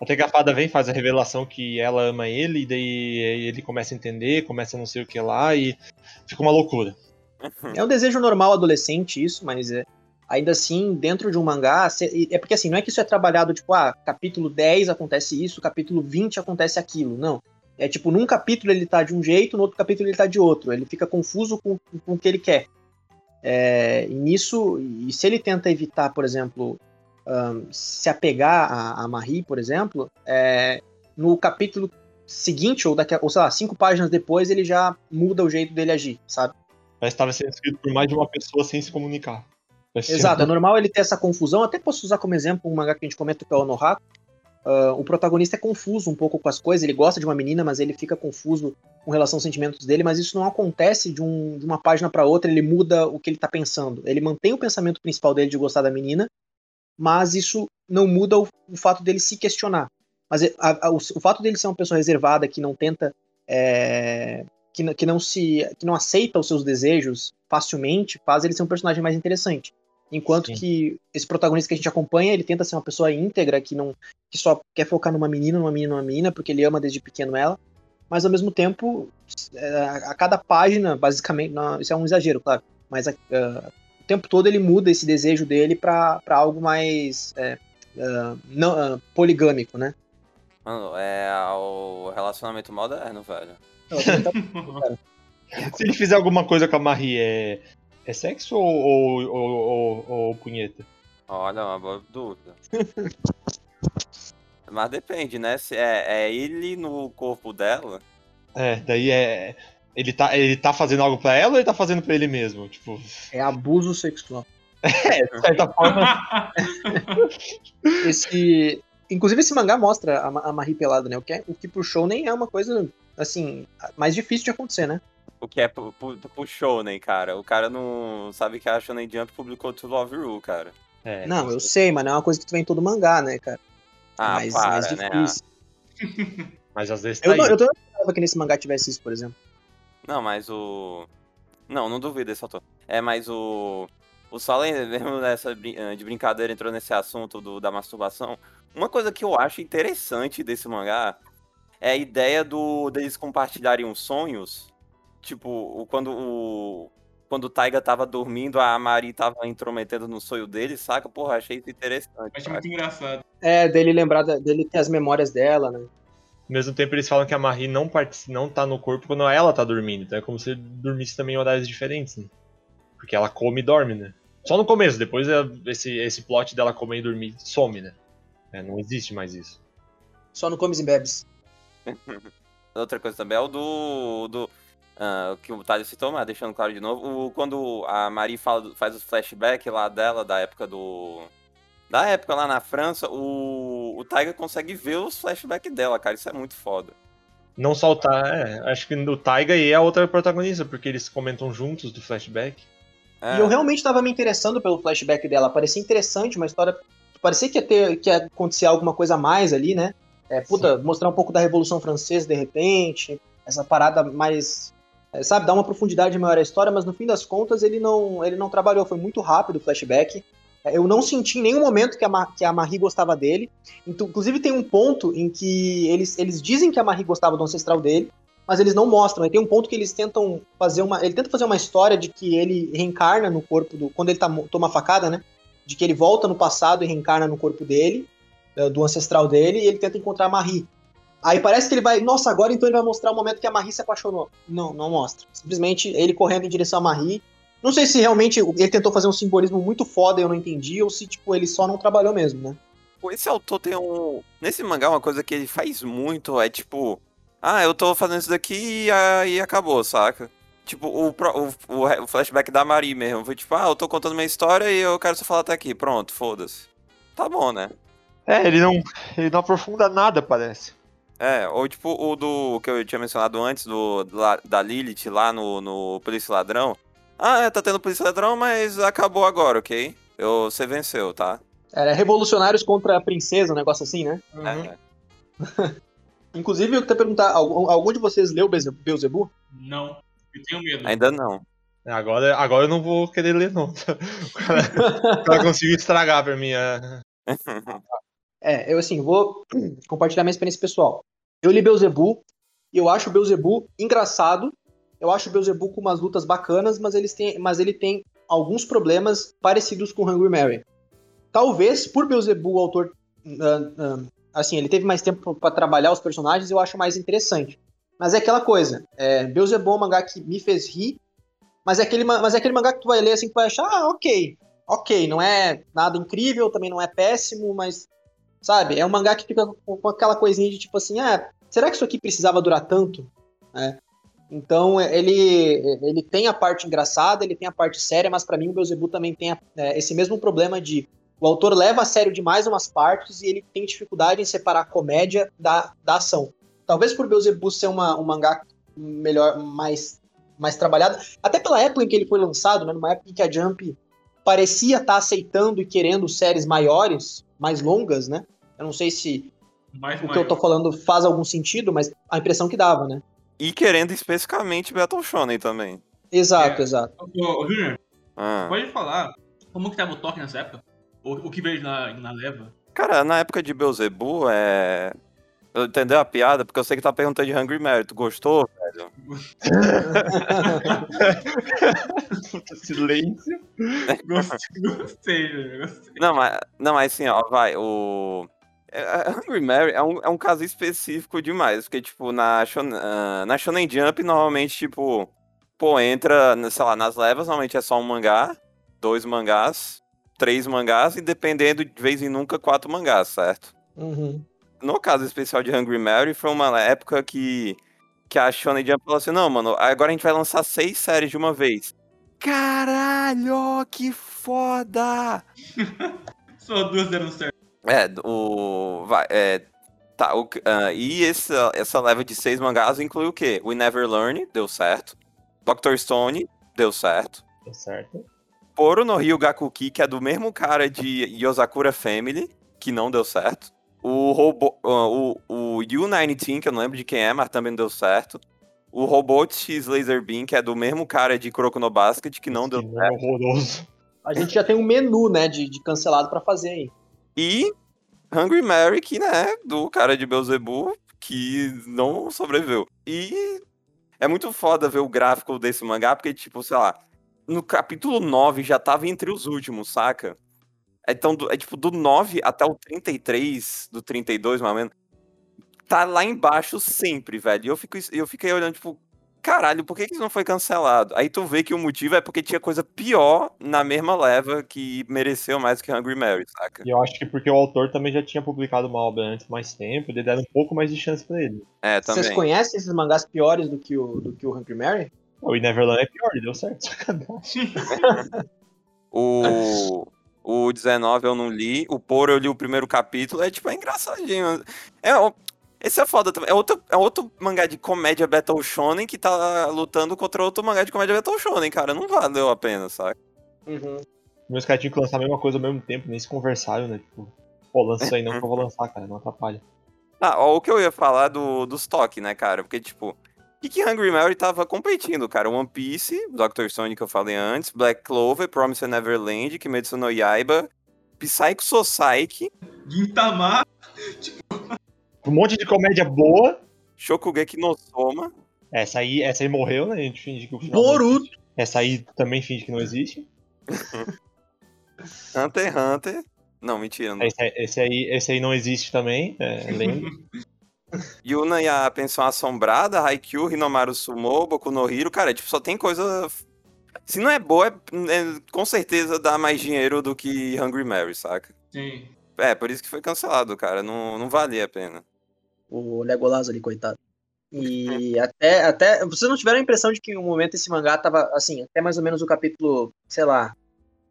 Até que a fada vem, faz a revelação que ela ama ele, e daí ele começa a entender, começa a não sei o que lá, e fica uma loucura. É um desejo normal adolescente isso, mas é, ainda assim, dentro de um mangá, é porque assim, não é que isso é trabalhado, tipo, ah, capítulo 10 acontece isso, capítulo 20 acontece aquilo, não. É tipo, num capítulo ele tá de um jeito, no outro capítulo ele tá de outro. Ele fica confuso com, com o que ele quer. É, e nisso, e se ele tenta evitar, por exemplo, ahn, se apegar a, a Marie, por exemplo, é, no capítulo seguinte, ou, daqui a, ou sei lá, cinco páginas depois, ele já muda o jeito dele agir, sabe? Parece que estava sendo escrito por mais de uma pessoa sem se comunicar. Parece Exato, é normal ele ter essa confusão. Até posso usar como exemplo um mangá que a gente comenta que é o Onohaku. Ah, o protagonista é confuso um pouco com as coisas, ele gosta de uma menina, mas ele fica confuso com relação aos sentimentos dele, mas isso não acontece de, um- de uma página para outra, ele muda o que ele tá pensando. Ele mantém o pensamento principal dele de gostar da menina, mas isso não muda o, o fato dele se questionar. Mas a- a- o, o fato dele ser uma pessoa reservada, que não tenta. é, que, não- que não se. que não aceita os seus desejos facilmente, faz ele ser um personagem mais interessante. Enquanto Sim. que esse protagonista que a gente acompanha, ele tenta ser uma pessoa íntegra, que não que só quer focar numa menina, numa menina, numa menina, porque ele ama desde pequeno ela. Mas ao mesmo tempo, é, a cada página, basicamente, não, isso é um exagero, claro, mas a- a- tempo todo ele muda esse desejo dele pra pra algo mais é, ah, não, ah, poligâmico, né? Mano, é o relacionamento moderno, velho. Que tá- Se ele fizer alguma coisa com a Marie, é, é sexo ou, ou, ou, ou- ou punheta? Olha, uma boa dúvida. Mas depende, né? Se é, é ele no corpo dela. É, daí é. Ele tá, ele tá fazendo algo pra ela ou ele tá fazendo pra ele mesmo? Tipo, É abuso sexual. de certa forma. Esse, inclusive esse mangá mostra a, a Marie pelada, né? O que, é- o que pro show nem é uma coisa assim mais difícil de acontecer, né? O que é pro, pro, pro Shonen, cara. O cara não sabe que a Shonen Jump publicou To Love Ru, cara. É, não, eu sei, mas não é uma coisa que tu vê em todo mangá, né, cara? É Ah, mais, para, mais né? difícil. Mas às vezes tá Eu, aí. não, eu também não esperava que nesse mangá tivesse isso, por exemplo. Não, mas o. Não, não duvido desse autor. É, mas o. o Solen, mesmo nessa eh, de brincadeira, entrou nesse assunto do, da masturbação. Uma coisa que eu acho interessante desse mangá é a ideia do deles compartilharem os sonhos. Tipo, o- quando o. Quando o Taiga tava dormindo, a Mari tava intrometendo no sonho dele, saca? Porra, achei isso interessante. Achei muito engraçado. É, dele lembrar dele ter as memórias dela, né? Ao mesmo tempo eles falam que a Marie não, não tá no corpo quando ela tá dormindo. Então é como se dormisse também em horários diferentes, né? Porque ela come e dorme, né? Só no começo, depois é- esse, esse plot dela comer e dormir some, né? É, não existe mais isso. Só no Comes e Bebes. Outra coisa também é o do. do ah, que o Thales citou, mas deixando claro de novo. O, quando a Marie fala, faz os flashbacks lá dela, da época do. Da época lá na França, o, o Taiga consegue ver os flashbacks dela, cara. Isso é muito foda. Não soltar, é, acho que o Taiga e a outra protagonista, porque eles comentam juntos do flashback. É, E eu realmente tava me interessando pelo flashback dela. Parecia interessante, uma história. Parecia que ia, ter, que ia acontecer alguma coisa a mais ali, né? É, puta, mostrar um pouco da Revolução Francesa de repente. Essa parada mais. é, sabe, dar uma profundidade maior à história, mas no fim das contas ele não, ele não trabalhou. Foi muito rápido o flashback. É, Eu não senti em nenhum momento que a, que a Marie gostava dele. Então, inclusive, tem um ponto em que eles, eles dizem que a Marie gostava do ancestral dele, mas eles não mostram. E tem um ponto que eles tentam fazer uma. Ele tenta fazer uma história de que ele reencarna no corpo do. Quando ele tá, toma facada, né? De que ele volta no passado e reencarna no corpo dele, eh, do ancestral dele, e ele tenta encontrar a Marie. Aí parece que ele vai. Nossa, agora então ele vai mostrar o momento que a Marie se apaixonou. Não, não mostra. Simplesmente ele correndo em direção à Marie. Não sei se realmente ele tentou fazer um simbolismo muito foda e eu não entendi, ou se, tipo, ele só não trabalhou mesmo, né? Esse autor tem um. Nesse mangá, uma coisa que ele faz muito é tipo. Ah, eu tô fazendo isso daqui e aí acabou, saca? Tipo, o, o, o, flashback da Marie mesmo. Foi tipo, ah, eu tô contando minha história e eu quero só falar até aqui. Pronto, foda-se. Tá bom, né? É, ele não, ele não aprofunda nada, parece. É, ou tipo o do que eu tinha mencionado antes, do da Lilith lá no, no Polícia Ladrão. Ah, é, tá tendo Polícia Ladrão, mas acabou agora, ok? Eu, você venceu, tá? Era revolucionários contra a princesa, um negócio assim, né? É, Inclusive, eu queria perguntar, algum, algum de vocês leu Beelzebub? Não. Eu tenho medo. ainda não. Agora, agora eu não vou querer ler, não. O cara, o cara conseguiu estragar pra mim. é. É, eu assim, vou compartilhar minha experiência pessoal. Eu li Beelzebub e eu acho o Beelzebub engraçado. Eu acho o Beelzebub com umas lutas bacanas, mas, eles têm, mas ele tem alguns problemas parecidos com Hungry Mary. Talvez, por Beelzebub, o autor... ah, ah, assim, ele teve mais tempo para trabalhar os personagens eu acho mais interessante. Mas é aquela coisa, é, Beelzebub é um mangá que me fez rir, mas é, aquele, ma- mas é aquele mangá que tu vai ler assim, que vai achar, ah, ok, ok, não é nada incrível, também não é péssimo, mas Sabe? É um mangá que fica com, com aquela coisinha de tipo assim, ah, será que isso aqui precisava durar tanto? É. Então ele, ele tem a parte engraçada, ele tem a parte séria, mas pra mim o Beelzebub também tem a- é, esse mesmo problema de o autor leva a sério demais umas partes e ele tem dificuldade em separar a comédia da, da ação. Talvez por Beelzebub ser uma, um mangá melhor, mais, mais trabalhado, até pela época em que ele foi lançado, né, numa época em que a Jump parecia estar aceitando e querendo séries maiores, mais longas, né? Eu não sei se Mais o que eu tô falando faz algum sentido, mas a impressão que dava, né? E querendo especificamente Battle Shonen também. Exato, É. exato. Ô, ô, Junior, Ah. pode falar como que tava o toque nessa época? O, o que veio na, na leva? Cara, na época de Beelzebub, é. Entendeu a piada? Porque eu sei que tá perguntando de Hungry Mary. Tu gostou, velho? Silêncio. Gostei, gostei, Junior, gostei. Não, mas, não, mas assim, ó, vai, o. é, é, Hungry Mary é um, é um caso específico demais, porque, tipo, na, Shonen, ah, na Shonen Jump, normalmente, tipo, pô, entra, sei lá, nas levas, normalmente é só um mangá, dois mangás, três mangás, e dependendo, de vez em nunca, quatro mangás, certo? Uhum. No caso especial de Hungry Mary, foi uma época que, que a Shonen Jump falou assim, não, mano, agora a gente vai lançar seis séries de uma vez. Caralho, que foda! Só duas deram certo. É, o. Vai, é. Tá, o, ah, e essa, essa leva de seis mangás inclui o quê? We Never Learn, deu certo. Dr. Stone, deu certo. Tá certo. Poro no Rio Gakuki, que é do mesmo cara de Yosakura Family, que não deu certo. O, robô, ah, o, o U-19, que eu não lembro de quem é, mas também não deu certo. O Robot X Laser Beam, que é do mesmo cara de Kuroko no Basket, que não deu Que certo. horroroso. A gente já tem um menu, né, de, de cancelado pra fazer aí. E Hungry Mary, que, né, do cara de Beelzebub, que não sobreviveu. E é muito foda ver o gráfico desse mangá, porque, tipo, sei lá, no capítulo 9 já tava entre os últimos, saca? Então, é tipo, do 9 até o 33, do 32, mais ou menos, tá lá embaixo sempre, velho. E eu, fico, eu fiquei olhando, tipo, caralho, por que, que isso não foi cancelado? Aí tu vê que o motivo é porque tinha coisa pior na mesma leva que mereceu mais que Hungry Mary, saca? E eu acho que porque o autor também já tinha publicado uma obra antes mais tempo, ele deram um pouco mais de chance pra ele. É, também. Vocês conhecem esses mangás piores do que o, do que o Hungry Mary? O Neverland é pior, deu certo. Sacanagem. O, o 19 eu não li, o Poro eu li o primeiro capítulo, é tipo, é engraçadinho. É, esse é foda também. É outro, é outro mangá de comédia Battle Shonen que tá lutando contra outro mangá de comédia Battle Shonen, cara. Não valeu a pena, sabe? Uhum. Meus caras tinham que lançar a mesma coisa ao mesmo tempo, nem se conversaram, né? Tipo, pô, lança isso aí não que eu vou lançar, cara, não atrapalha. Ah, ó, o que eu ia falar do, dos toques, né, cara? Porque, tipo, o que, que Hungry Mary tava competindo, cara? One Piece, Dr. Stone que eu falei antes, Black Clover, Promised Neverland, Kimetsu no Yaiba, Psycho Society, Gintama. Um monte de comédia boa. Shokugeki no Soma, Essa aí, essa aí morreu, né? A gente finge que o final. Boruto. Essa aí também finge que não existe. Hunter x Hunter. Não, mentira. Não. Esse, aí- esse aí, esse aí não existe também, é, lembra? Yuna e a Pensão Assombrada, Haikyuu, Hinomaru Sumo, Boku no Hero, cara, tipo, só tem coisa... Se não é boa, é, é- com certeza dá mais dinheiro do que Hungry Mary, saca? Sim. É, por isso que foi cancelado, cara, não, não valia a pena. O Legolas ali, coitado. E até, até. Vocês não tiveram a impressão de que em um momento esse mangá tava, assim, até mais ou menos o capítulo, sei lá,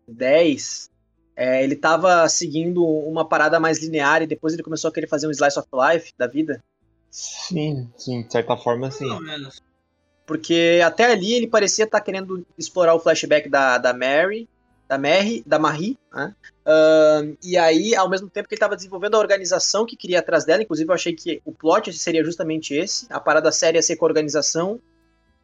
10. é, ele tava seguindo uma parada mais linear e depois ele começou a querer fazer um slice of life da vida. Sim, sim, de certa forma, sim. Pelo menos. Porque até ali ele parecia estar querendo explorar o flashback da, da Mary, da Mary, da Marie, né? Ahn, e aí, ao mesmo tempo que ele estava desenvolvendo a organização que queria atrás dela, inclusive eu achei que o plot seria justamente esse, a parada séria ia ser com a organização.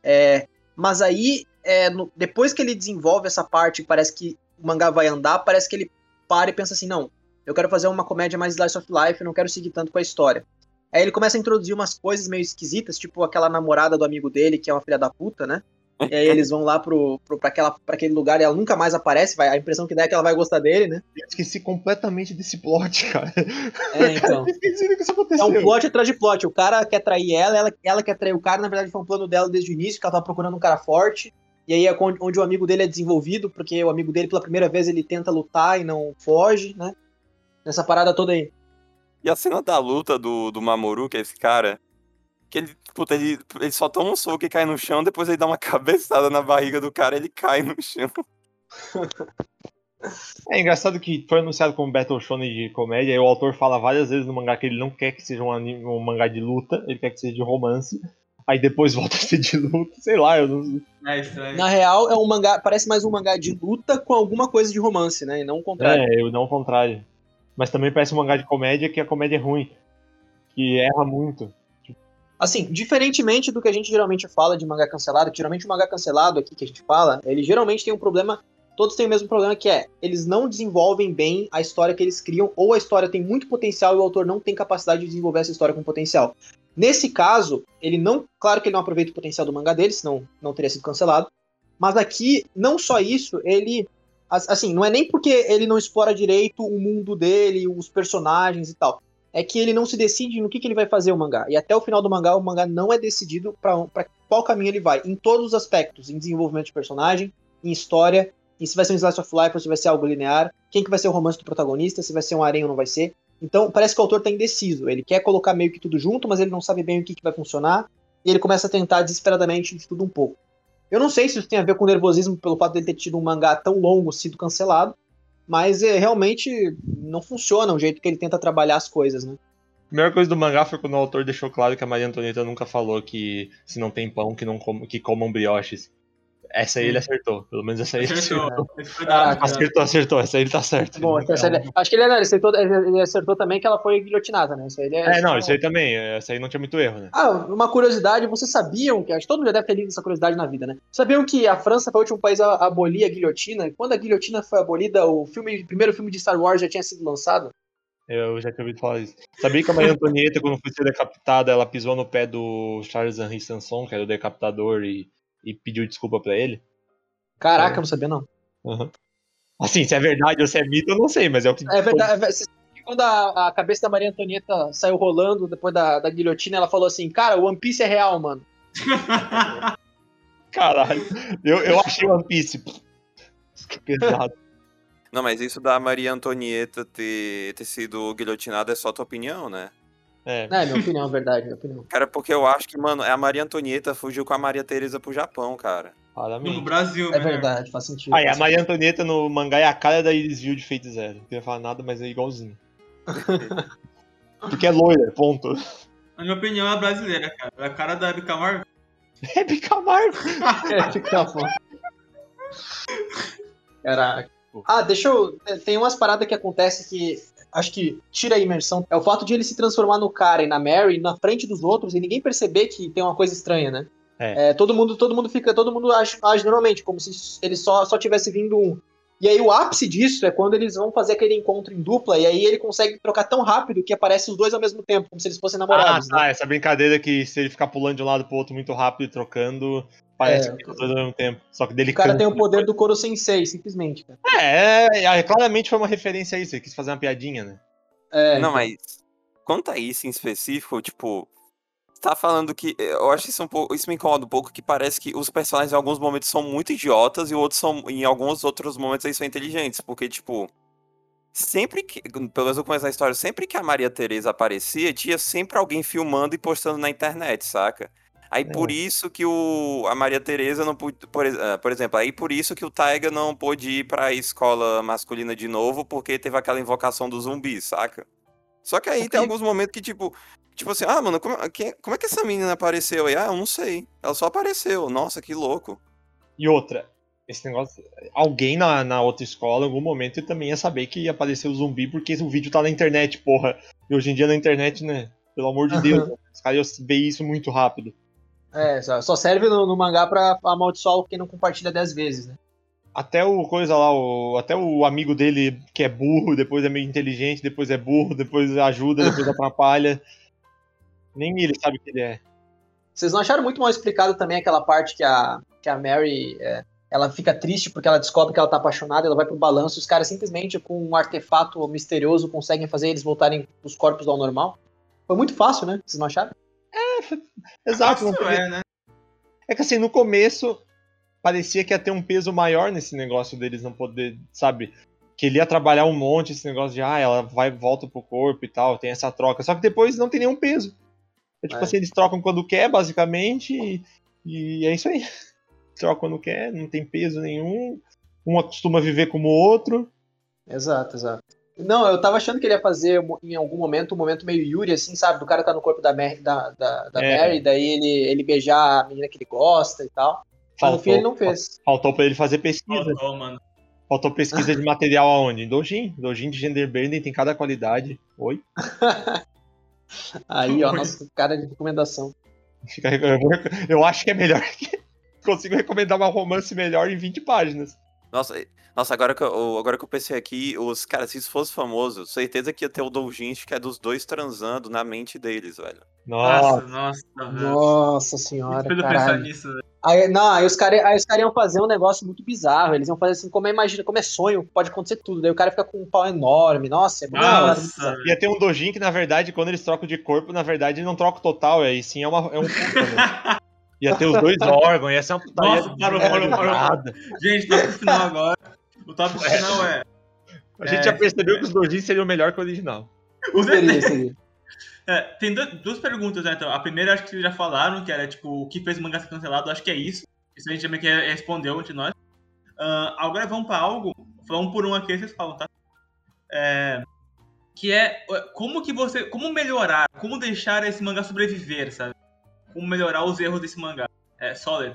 É, mas aí, é, no- depois que ele desenvolve essa parte parece que o mangá vai andar, parece que ele para e pensa assim, não, eu quero fazer uma comédia mais slice of life, não quero seguir tanto com a história. Aí ele começa a introduzir umas coisas meio esquisitas, tipo aquela namorada do amigo dele, que é uma filha da puta, né? E aí eles vão lá pro, pro, pra, aquela, pra aquele lugar e ela nunca mais aparece, vai, a impressão que dá é que ela vai gostar dele, né? Eu esqueci completamente desse plot, cara. É, então. Eu esqueci do que isso É aconteceu. um plot atrás de plot. O cara quer trair ela, ela, ela quer trair o cara. Na verdade, foi um plano dela desde o início, que ela tava procurando um cara forte. E aí é onde, onde o amigo dele é desenvolvido, porque o amigo dele, pela primeira vez, ele tenta lutar e não foge, né? Nessa parada toda aí. E a cena da luta do, do Mamoru, que é esse cara, que ele, puta, ele, ele só toma um soco e cai no chão, depois ele dá uma cabeçada na barriga do cara ele cai no chão. É engraçado que foi anunciado como Battle Shonen de comédia, e o autor fala várias vezes no mangá que ele não quer que seja um, anime, um mangá de luta, ele quer que seja de romance. Aí depois volta a ser de luta, sei lá, eu não É estranho. Na real, é um mangá, parece mais um mangá de luta com alguma coisa de romance, né? E não o contrário. É, eu não o contrário. Mas também parece um mangá de comédia que a comédia é ruim. Que erra muito. Assim, diferentemente do que a gente geralmente fala de mangá cancelado, geralmente o mangá cancelado aqui que a gente fala, ele geralmente tem um problema, todos têm o mesmo problema que é, eles não desenvolvem bem a história que eles criam, ou a história tem muito potencial e o autor não tem capacidade de desenvolver essa história com potencial. Nesse caso, ele não, claro que ele não aproveita o potencial do mangá dele, senão não teria sido cancelado, mas aqui, não só isso, ele, as- assim, não é nem porque ele não explora direito o mundo dele, os personagens e tal, é que ele não se decide no que, que ele vai fazer o mangá. E até o final do mangá, o mangá não é decidido para qual caminho ele vai, em todos os aspectos, em desenvolvimento de personagem, em história, em se vai ser um slice of life ou se vai ser algo linear, quem que vai ser o romance do protagonista, se vai ser um harém ou não vai ser. Então, parece que o autor tá indeciso. Ele quer colocar meio que tudo junto, mas ele não sabe bem o que, que vai funcionar, e ele começa a tentar desesperadamente de tudo um pouco. Eu não sei se isso tem a ver com nervosismo pelo fato dele ter tido um mangá tão longo sido cancelado, mas é, realmente não funciona o jeito que ele tenta trabalhar as coisas, né? A melhor coisa do mangá foi quando o autor deixou claro que a Maria Antonieta nunca falou que se não tem pão, que, não com, que comam brioches. Essa aí ele acertou. Pelo menos essa aí ele Acertou. acertou. Ah, Acertou, acertou. Essa aí ele tá certo. Bom, Ele não essa- tá- acho que ele, ele, acertou, ele acertou também que ela foi guilhotinada, né? Isso aí ele É, não, isso aí também. Essa aí não tinha muito erro, né? Ah, uma curiosidade, vocês sabiam que, acho que todo mundo já deve ter lido essa curiosidade na vida, né? Sabiam que a França foi o último país a abolir a guilhotina? Quando a guilhotina foi abolida, o filme, o primeiro filme de Star Wars já tinha sido lançado? Eu já tinha ouvido falar isso. Sabia que a Maria Antonieta, quando foi ser decapitada, ela pisou no pé do Charles Henry Sanson, que era o decapitador, e, e pediu desculpa pra ele? Caraca, É. eu não sabia não. Aham. Assim, se é verdade ou se é mito, eu não sei, mas é o que. É verdade, é ver- você sabe que quando a, a cabeça da Maria Antonieta saiu rolando depois da, da guilhotina, ela falou assim, cara, o One Piece é real, mano. Caralho. Eu, eu achei One Piece. Que pesado. Não, mas isso da Maria Antonieta ter, ter sido guilhotinada é só tua opinião, né? É. Não, é minha opinião, é verdade, minha opinião. Cara, porque eu acho que, mano, a Maria Antonieta fugiu com a Maria Tereza pro Japão, cara. No. Brasil, É melhor. verdade, faz sentido. Aí, a Maria Antonieta no mangá é a cara da Iris View de Fate Zero. Não queria falar nada, mas é igualzinho. Porque é loira, ponto. Na minha opinião, é brasileira, cara. É a cara da Hebe Camargo. Hebe Camargo. É, fica bom. Caraca. Ah, deixa eu. Tem umas paradas que acontecem que acho que tira a imersão. É o fato de ele se transformar no cara e na Mary na frente dos outros e ninguém perceber que tem uma coisa estranha, né? É. É, todo mundo, todo mundo fica, todo mundo age, age normalmente, como se ele só, só tivesse vindo um. E aí o ápice disso é quando eles vão fazer aquele encontro em dupla, e aí ele consegue trocar tão rápido que aparece os dois ao mesmo tempo, como se eles fossem Ah, namorados. né? tá. Essa brincadeira que se ele ficar pulando de um lado pro outro muito rápido e trocando, parece É. que os dois ao mesmo tempo. Só que dele O cara tem o poder do Koro Sensei, simplesmente. Cara. É, é, claramente foi uma referência a isso. Ele quis fazer uma piadinha, né? É, não, então. mas quanto a isso em específico, tipo, tá falando que. Eu acho isso um pouco. Isso me incomoda um pouco, que parece que os personagens em alguns momentos são muito idiotas e outros são. Em alguns outros momentos eles são inteligentes. Porque, tipo. Sempre que. Pelo menos no começo da história, sempre que a Maria Tereza aparecia, tinha sempre alguém filmando e postando na internet, saca? Aí por isso que o, a Maria Tereza não pôde. Por, ah, por exemplo, aí por isso que o Taiga não pôde ir pra escola masculina de novo, porque teve aquela invocação do zumbi, saca? Só que aí tem Porque- alguns momentos que, tipo, tipo assim, ah, mano, como, que- como é que essa menina apareceu aí? Ah, eu não sei. Ela só apareceu. Nossa, que louco. E outra, esse negócio. Alguém na, na outra escola, em algum momento, também ia saber que ia aparecer o zumbi, porque o vídeo tá na internet, porra. E hoje em dia na internet, né? Pelo amor de Deus, os caras iam ver isso muito rápido. É, só só serve no, no mangá pra amaldiçoar quem não compartilha 10 vezes, né? Até o coisa lá, o, até o amigo dele que é burro, depois é meio inteligente, depois é burro, depois ajuda, depois atrapalha. Nem ele sabe o que ele é. Vocês não acharam muito mal explicado também aquela parte que a, que a Mary é, ela fica triste porque ela descobre que ela tá apaixonada, ela vai pro balanço, os caras simplesmente com um artefato misterioso conseguem fazer eles voltarem os corpos ao normal? Foi muito fácil, né? Vocês não acharam? Exato, não teve- é, né? É que assim, no começo parecia que ia ter um peso maior nesse negócio deles não poder, sabe? Que ele ia trabalhar um monte esse negócio de, ah, ela vai volta pro corpo e tal, tem essa troca. Só que depois não tem nenhum peso. É tipo É. assim, eles trocam quando quer, basicamente, e, e é isso aí. Troca quando quer, não tem peso nenhum. Um acostuma viver como o outro. Exato, exato. Não, eu tava achando que ele ia fazer em algum momento um momento meio Yuri, assim, sabe? Do cara tá no corpo da, Mary, da, da, da É. Mary, daí ele, ele beijar a menina que ele gosta e tal. Mas no fim ele não fez. Faltou pra ele fazer pesquisa. Faltou, mano. Faltou pesquisa de material aonde? Em Dojin. Dojin de gender bending tem cada qualidade. Oi? Aí, ó, nosso cara de recomendação. Eu, acho que é melhor que. Consigo recomendar um romance melhor em 20 páginas. Nossa, nossa agora, que eu, agora que eu pensei aqui, os caras, se isso fosse famoso, certeza que ia ter o Doujinshi, que é dos dois transando na mente deles, velho. Nossa, Nossa, nossa. Nossa senhora, pensar nisso, velho. Aí, não, aí os caras cara iam fazer um negócio muito bizarro. Eles iam fazer assim, como é, imagina, como é sonho, pode acontecer tudo. Daí o cara fica com um pau enorme. Nossa, é muito bizarro, muito Nossa, velho. ia ter um Dojin que, na verdade, quando eles trocam de corpo, na verdade, não troca o total, aí sim é, uma, é um puta, né? Ia ter os dois órgãos, ia ser uma putaria. Nossa, parou, parou, parou. Gente, tá pro final agora. O tópico final é. A gente É. já percebeu que os Dojin seriam melhor que o original. Os Seria, seria. É, tem du- duas perguntas, né? Então, a primeira acho que vocês já falaram, que era tipo, o que fez o mangá ser cancelado, acho que é isso. Isso a gente também quer respondeu entre nós. Ah, agora vamos pra algo, vamos por um aqui, vocês falam, tá? É, que é uh, como que você. Como melhorar, como deixar esse mangá sobreviver, sabe? Como melhorar os erros desse mangá. É, Solid.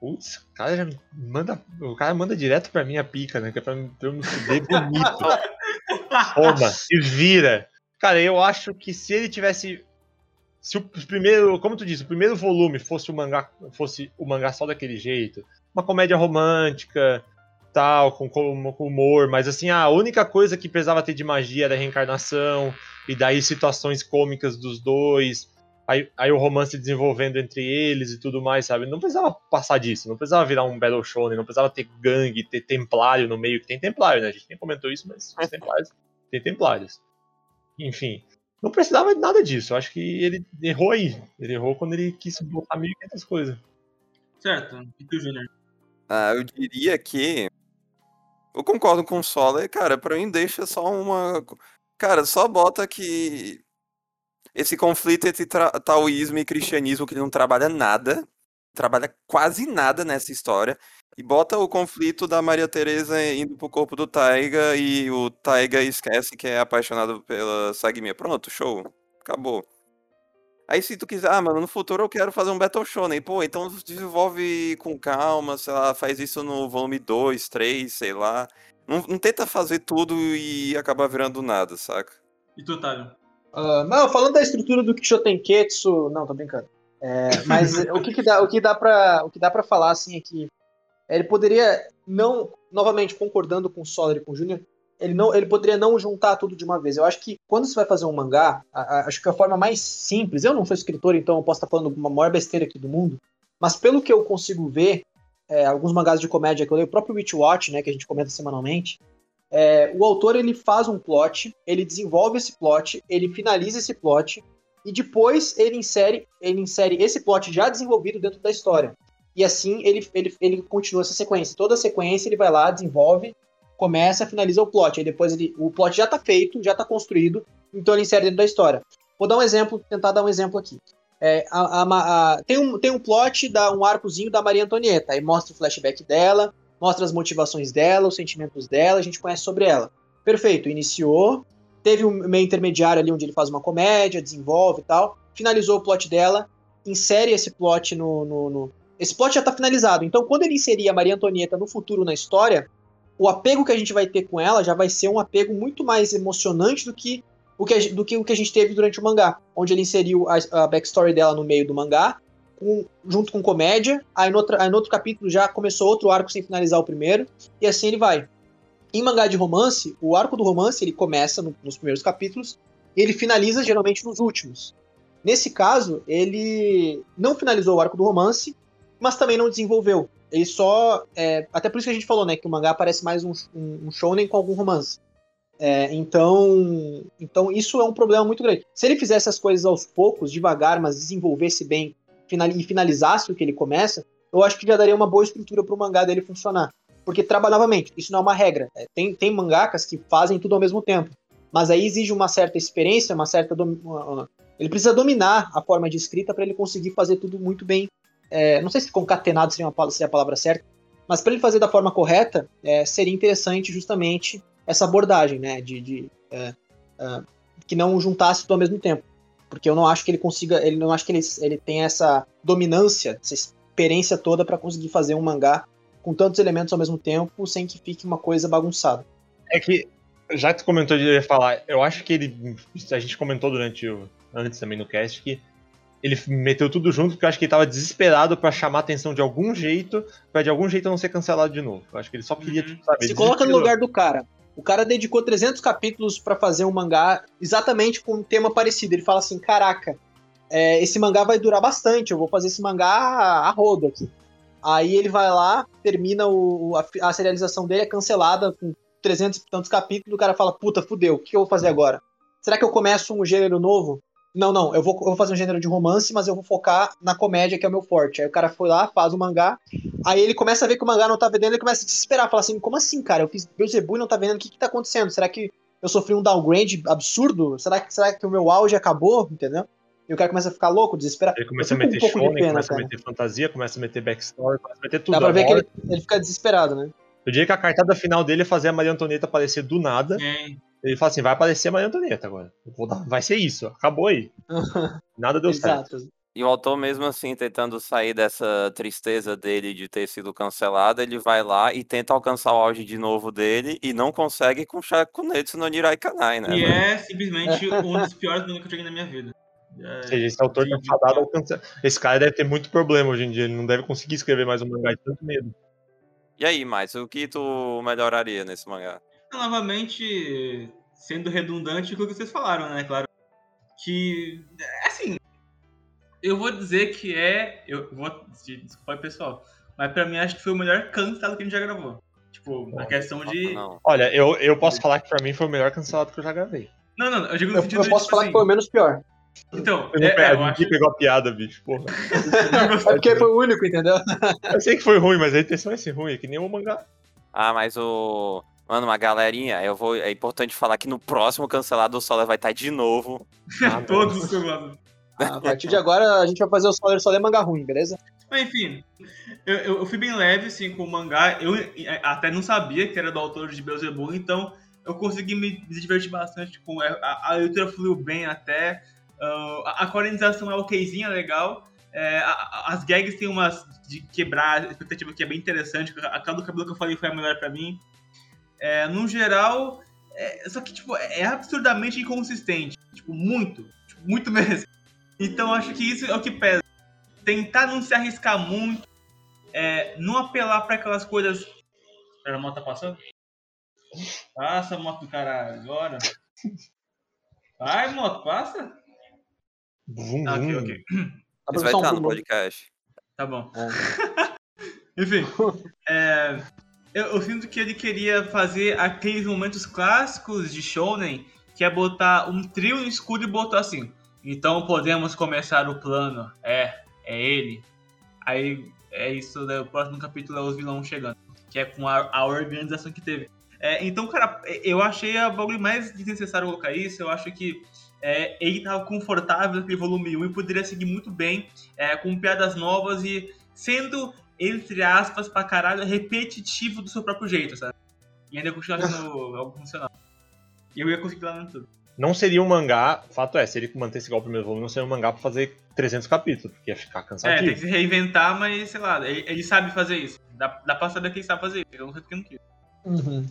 Putz, o cara já manda. O cara manda direto pra minha pica, né? Que é pra, pra eu me fuder bonito. Toma, e vira. Cara, eu acho que se ele tivesse. Se o primeiro. Como tu disse, o primeiro volume fosse o mangá. Fosse o mangá só daquele jeito. Uma comédia romântica, tal, com, com, humor, mas assim, a única coisa que precisava ter de magia era a reencarnação, e daí situações cômicas dos dois. Aí, aí o romance desenvolvendo entre eles e tudo mais, sabe? Não precisava passar disso, não precisava virar um Battle Shonen, não precisava ter gangue, ter templário no meio, que tem templário, né? A gente nem comentou isso, mas os templários tem templários. Enfim, não precisava de nada disso. Eu acho que ele errou aí. Ele errou quando ele quis botar 1.500 coisas. Certo. E tu, Júnior? Ah, eu diria que. Eu concordo com o Sola, cara, pra mim deixa só uma. Cara, só bota que esse conflito entre taoísmo e cristianismo que ele não trabalha nada, trabalha quase nada nessa história, e bota o conflito da Maria Teresa indo pro corpo do Taiga e o Taiga esquece que é apaixonado pela Sagmia. Pronto, show. Acabou. Aí se tu quiser, ah, mano, no futuro eu quero fazer um Battle Shonen. Pô, então desenvolve com calma, sei lá, faz isso no volume 2, 3, sei lá. Não, não tenta fazer tudo e acabar virando nada, saca? E tu, Otávio? Uh, não, falando da estrutura do Kishotenketsu, não, tô brincando. É, mas o que, que dá, o que dá para, o que dá para falar assim é que ele poderia não, novamente concordando com o Solar e com o Júnior, ele não, ele poderia não juntar tudo de uma vez. Eu acho que quando você vai fazer um mangá, a, a, acho que a forma mais simples, eu não sou escritor, então eu posso estar falando uma maior besteira aqui do mundo, mas pelo que eu consigo ver, é, alguns mangás de comédia que eu leio, o próprio Witch Watch, né, que a gente comenta semanalmente, é, o autor ele faz um plot, ele desenvolve esse plot, ele finaliza esse plot e depois ele insere, ele insere esse plot já desenvolvido dentro da história. E assim ele, ele, ele continua essa sequência. Toda sequência ele vai lá, desenvolve, começa, finaliza o plot. Aí depois ele, o plot já está feito, já está construído, então ele insere dentro da história. Vou dar um exemplo, tentar dar um exemplo aqui. É, a, a, a, tem, um, tem um plot, da, um arcozinho da Maria Antonieta. Aí mostra o flashback dela, mostra as motivações dela, os sentimentos dela, a gente conhece sobre ela. Perfeito, iniciou, teve um meio intermediário ali onde ele faz uma comédia, desenvolve e tal, finalizou o plot dela, insere esse plot no, no, no esse plot já está finalizado. Então, quando ele inserir a Maria Antonieta no futuro na história, o apego que a gente vai ter com ela já vai ser um apego muito mais emocionante do que o que, a, do que, o que a gente teve durante o mangá, onde ele inseriu a, a backstory dela no meio do mangá, com, junto com comédia. Aí no, outro, aí no outro capítulo já começou outro arco sem finalizar o primeiro, e assim ele vai. Em mangá de romance, o arco do romance ele começa no, nos primeiros capítulos e ele finaliza geralmente nos últimos. Nesse caso, ele não finalizou o arco do romance, mas também não desenvolveu. Ele só. É, até por isso que a gente falou, né? Que o mangá parece mais um, um, um shounen com algum romance. É, então, então, isso é um problema muito grande. Se ele fizesse as coisas aos poucos, devagar, mas desenvolvesse bem final, e finalizasse o que ele começa, eu acho que já daria uma boa estrutura para o mangá dele funcionar. Porque, trabalha novamente, isso não é uma regra. É, tem, tem mangakas que fazem tudo ao mesmo tempo. Mas aí exige uma certa experiência, uma certa. Dom... Ele precisa dominar a forma de escrita para ele conseguir fazer tudo muito bem é, não sei se concatenado seria, uma, seria a palavra certa, mas para ele fazer da forma correta, é, seria interessante justamente essa abordagem, né, de, de é, é, que não juntasse tudo ao mesmo tempo, porque eu não acho que ele consiga, ele não acho que ele, ele tem essa dominância, essa experiência toda para conseguir fazer um mangá com tantos elementos ao mesmo tempo, sem que fique uma coisa bagunçada. É que já que tu comentou de falar, eu acho que ele, a gente comentou durante o antes também no cast que ele meteu tudo junto porque eu acho que ele tava desesperado para chamar a atenção de algum jeito, para de algum jeito não ser cancelado de novo. Eu acho que ele só queria, uhum. saber. Se coloca no lugar do cara. O cara dedicou 300 capítulos para fazer um mangá exatamente com um tema parecido. Ele fala assim: caraca, é, esse mangá vai durar bastante, eu vou fazer esse mangá a, a rodo aqui. Aí ele vai lá, termina o, a, a serialização dele, é cancelada com 300 e tantos capítulos, o cara fala: puta, fudeu, o que eu vou fazer agora? Será que eu começo um gênero novo? Não, não, eu vou, eu vou fazer um gênero de romance, mas eu vou focar na comédia, que é o meu forte. Aí o cara foi lá, faz o mangá, aí ele começa a ver que o mangá não tá vendendo, ele começa a desesperar, fala assim, como assim, cara? Eu fiz Beelzebub e não tá vendendo, o que que tá acontecendo? Será que eu sofri um downgrade absurdo? Será que, será que o meu auge acabou, entendeu? E o cara começa a ficar louco, desesperado. Ele começa a meter um show, começa cara. a meter fantasia, começa a meter backstory, começa a meter tudo. Dá pra ver que ele, ele, fica desesperado, né? Eu diria que a cartada final dele é fazer a Maria Antonieta aparecer do nada. É. Ele fala assim: vai aparecer a Maria Antonieta agora. Dar, vai ser isso, acabou aí. Nada deu certo. E o autor, mesmo assim, tentando sair dessa tristeza dele de ter sido cancelado, ele vai lá e tenta alcançar o auge de novo dele e não consegue com Shakunetsu no Nirai Kanai, né? E mano? é simplesmente um dos piores mangas que eu joguei na minha vida. É, Ou seja, esse autor tá fadado ao câncer. Esse cara deve ter muito problema hoje em dia. Ele não deve conseguir escrever mais um mangá de tanto medo. E aí, mais o que tu melhoraria nesse mangá? Novamente, sendo redundante com o que vocês falaram, né? Claro. Que, assim, eu vou dizer que é. Eu vou. Desculpa aí, pessoal. Mas pra mim, acho que foi o melhor cancelado que a gente já gravou. Tipo, na questão de. Não. Olha, eu, eu posso falar que pra mim foi o melhor cancelado que eu já gravei. Não, não, eu digo no Eu, sentido eu de. posso tipo falar assim, que foi o menos pior. Então, Eu não é, é, a eu acho. pegou a piada, bicho. Porra. É porque foi o único, entendeu? Eu sei que foi ruim, mas a intenção é ser ruim, é que nem o mangá. Ah, mas o. Mano, uma galerinha, eu vou. É importante falar que no próximo cancelado o Solar vai estar de novo. Ah, não. Todos os cancelado. A partir de agora a gente vai fazer o Solar só ler manga ruim, beleza? Mas enfim, eu, eu, eu fui bem leve assim, com o mangá. Eu até não sabia que era do autor de Beelzebub, então eu consegui me divertir bastante. Com a, a, leitura fluiu bem até. ah, a, a colonização é okzinha, legal. É, a- a- as gags tem umas de quebrar a expectativa que é bem interessante. Aquela do cabelo que eu falei foi a melhor pra mim. É, no geral, é, só que tipo, é absurdamente inconsistente. Tipo, muito. Tipo, muito mesmo. Então acho que isso é o que pesa tentar não se arriscar muito, é, não apelar pra aquelas coisas. Espera, a moto tá passando? Passa, moto do caralho, agora. Vai, moto, passa? Vum, Ah, ok, ok. A Isso vai estar no podcast. Tá bom. É. Enfim, é, eu, eu sinto que ele queria fazer aqueles momentos clássicos de Shonen, que é botar um trio no escuro e botar assim. Então podemos começar o plano. É, é ele. Aí é isso, né, o próximo capítulo é os vilões chegando. Que é com a, a organização que teve. É, então, cara, eu achei a bagulho mais desnecessário colocar isso. Eu acho que é, ele tava confortável naquele volume 1 e poderia seguir muito bem, é, com piadas novas e sendo, entre aspas, pra caralho, repetitivo do seu próprio jeito, sabe? E ainda continuar sendo algo funcional. E eu ia conseguir lá no tudo. Não seria um mangá, fato é, se ele mantesse igual o primeiro volume, não seria um mangá pra fazer 300 capítulos, porque ia ficar É, tem cansativo. que se reinventar, mas sei lá, ele, ele sabe fazer isso. Dá, dá pra saber que ele sabe fazer isso. Eu não sei porque não quis. Uhum.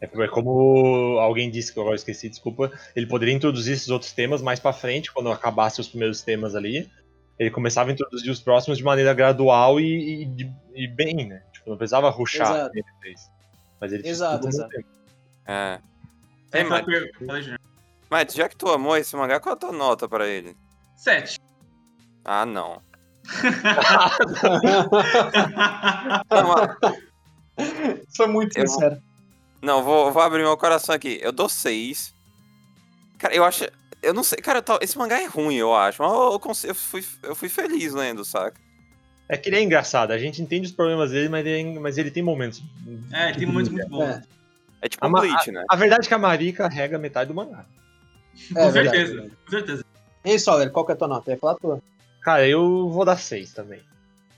É é como alguém disse, que eu agora esqueci, desculpa, ele poderia introduzir esses outros temas mais pra frente, quando acabasse os primeiros temas ali. Ele começava a introduzir os próximos de maneira gradual e, e, e bem, né? Tipo, não precisava ruxar. Ele fez. Mas ele fez Exato, exato. tempo. É. Ei, Júnior. mas já que tu amou esse mangá, qual a tua nota pra ele? Sete. Ah, não. Não, Isso é muito Eu- sincero. não vou, vou abrir meu coração aqui. Eu dou seis. Cara, eu acho. Eu não sei, cara, esse mangá é ruim, eu acho. Mas eu, eu fui, eu fui feliz lendo, saca? É que ele é engraçado, a gente entende os problemas dele, mas ele, é- mas ele tem momentos. É, tem momentos muito bons. É, É tipo A um Bleach, né? A verdade é que a Mari carrega metade do mangá. Com é verdade, certeza, verdade. com certeza. E aí, Soler, qual que é a tua nota? Eu ia falar a tua. Cara, eu vou dar 6 também.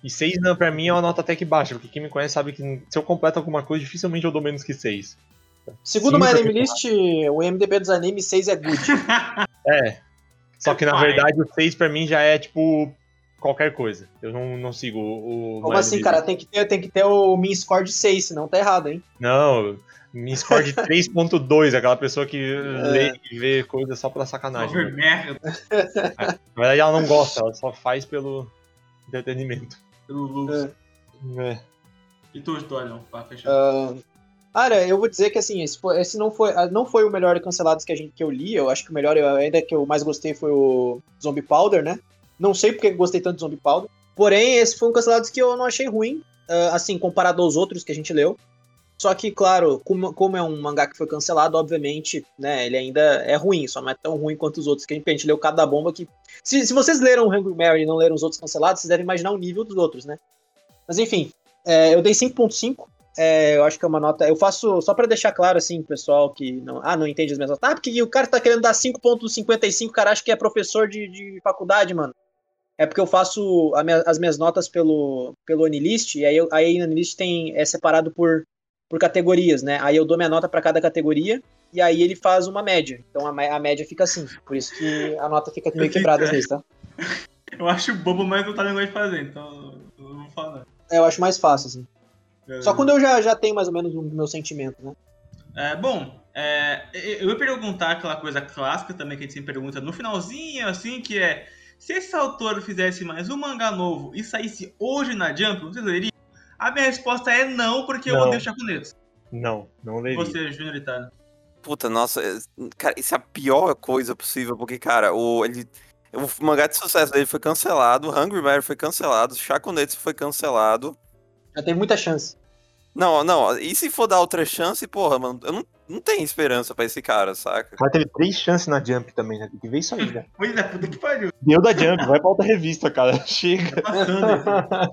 E 6 não, pra mim é uma nota até que baixa, porque quem me conhece sabe que se eu completo alguma coisa, dificilmente eu dou menos que 6. Segundo Sim, o My porque- Name List, o MDB dos animes 6 é good. É. Só que na Pai. verdade o 6 pra mim já é tipo qualquer coisa. Eu não, não sigo o. o Como assim, cara? Tem que, ter, tem que ter o min score de 6, senão tá errado, hein? Não, me score de 3.2, aquela pessoa que É. lê e vê coisa só pela sacanagem. Né? merda Na verdade ela não gosta, ela só faz pelo entretenimento. pelo Luz. É. É. E tu, Dorian, pra fechar. Ah, Cara, eu vou dizer que assim, esse, foi- esse não, foi, ah, não foi o melhor cancelados que, a gente, que eu li. Eu acho que o melhor, eu- ainda que eu mais gostei, foi o Zombie Powder, né? Não sei porque gostei tanto de Zombie Powder. Porém, esse foi um cancelado que eu não achei ruim, ah, assim, comparado aos outros que a gente leu. Só que, claro, como, como é um mangá que foi cancelado, obviamente, né, ele ainda é ruim, só não é tão ruim quanto os outros, que a gente, a gente leu cada bomba que... Se, se vocês leram o Hungry Mary e não leram os outros cancelados, vocês devem imaginar o nível dos outros, né? Mas enfim, é, eu dei 5.5, é, eu acho que é uma nota. Eu faço só pra deixar claro, assim, pessoal que não, ah, não entende as minhas notas. Ah, porque o cara tá querendo dar 5,55, o cara acha que é professor de, de faculdade, mano. É porque eu faço minha- as minhas notas pelo, pelo Anilist, e aí, eu, aí no Anilist tem, é separado por, por categorias, né? Aí eu dou minha nota pra cada categoria, e aí ele faz uma média. Então a, a média fica assim. Por isso que a nota fica meio quebrada às vezes, tá? Eu acho bobo, mas eu tava negócio de fazer, então eu não vou falar. É, eu acho mais fácil, assim. Só quando eu já, já tenho mais ou menos o meu sentimento, né? É, bom, é, eu ia perguntar aquela coisa clássica também que a gente sempre pergunta no finalzinho, assim, que é se esse autor fizesse mais um mangá novo e saísse hoje na Jump, você leria? A minha resposta é não, porque eu Não. odeio japoneses. Não, não leria. Você, Júnior Itália. Puta, nossa, é- cara, isso é a pior coisa possível, porque, cara, o, ele, o mangá de sucesso dele foi cancelado, Hungry Bear foi cancelado, Shakunetsu foi cancelado. Já tem muita chance. Não, não, e se for dar outra chance, porra, mano, eu não, não tenho esperança pra esse cara, saca? O cara teve três chances na Jump também, né? Tem que ver isso aí, né? Pois é, puta que pariu. Deu da Jump, vai pra outra revista, cara. Chega. Tá.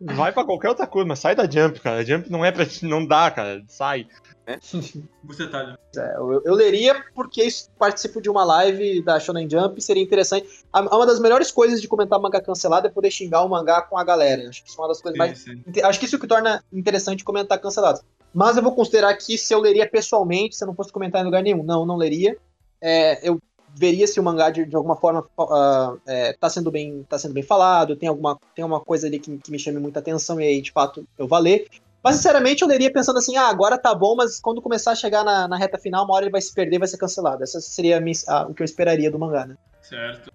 Vai pra qualquer outra coisa, mas sai da Jump, cara. A Jump não é pra. Não dá, cara. Sai. Você, Itália. É, eu, eu leria porque isso- participo de uma live da Shonen Jump, seria interessante. A- Uma das melhores coisas de comentar mangá cancelado é poder xingar o mangá com a galera. Acho que isso é uma das coisas mais Sim, sim. Inte- Acho que isso que torna interessante comentar cancelados. Mas eu vou considerar que se eu leria pessoalmente, se eu não fosse comentar em lugar nenhum, não, não leria. É, eu veria se o mangá de, de alguma forma ah, é, tá, sendo bem, tá sendo bem falado, tem alguma, tem alguma coisa ali que, que me chame muita atenção e aí, de fato, eu vou ler. Mas, sinceramente, eu leria pensando assim, ah, agora tá bom, mas quando começar a chegar na, na reta final, uma hora ele vai se perder, vai ser cancelado. Essa seria a minha- a- o que eu esperaria do mangá, né? Certo.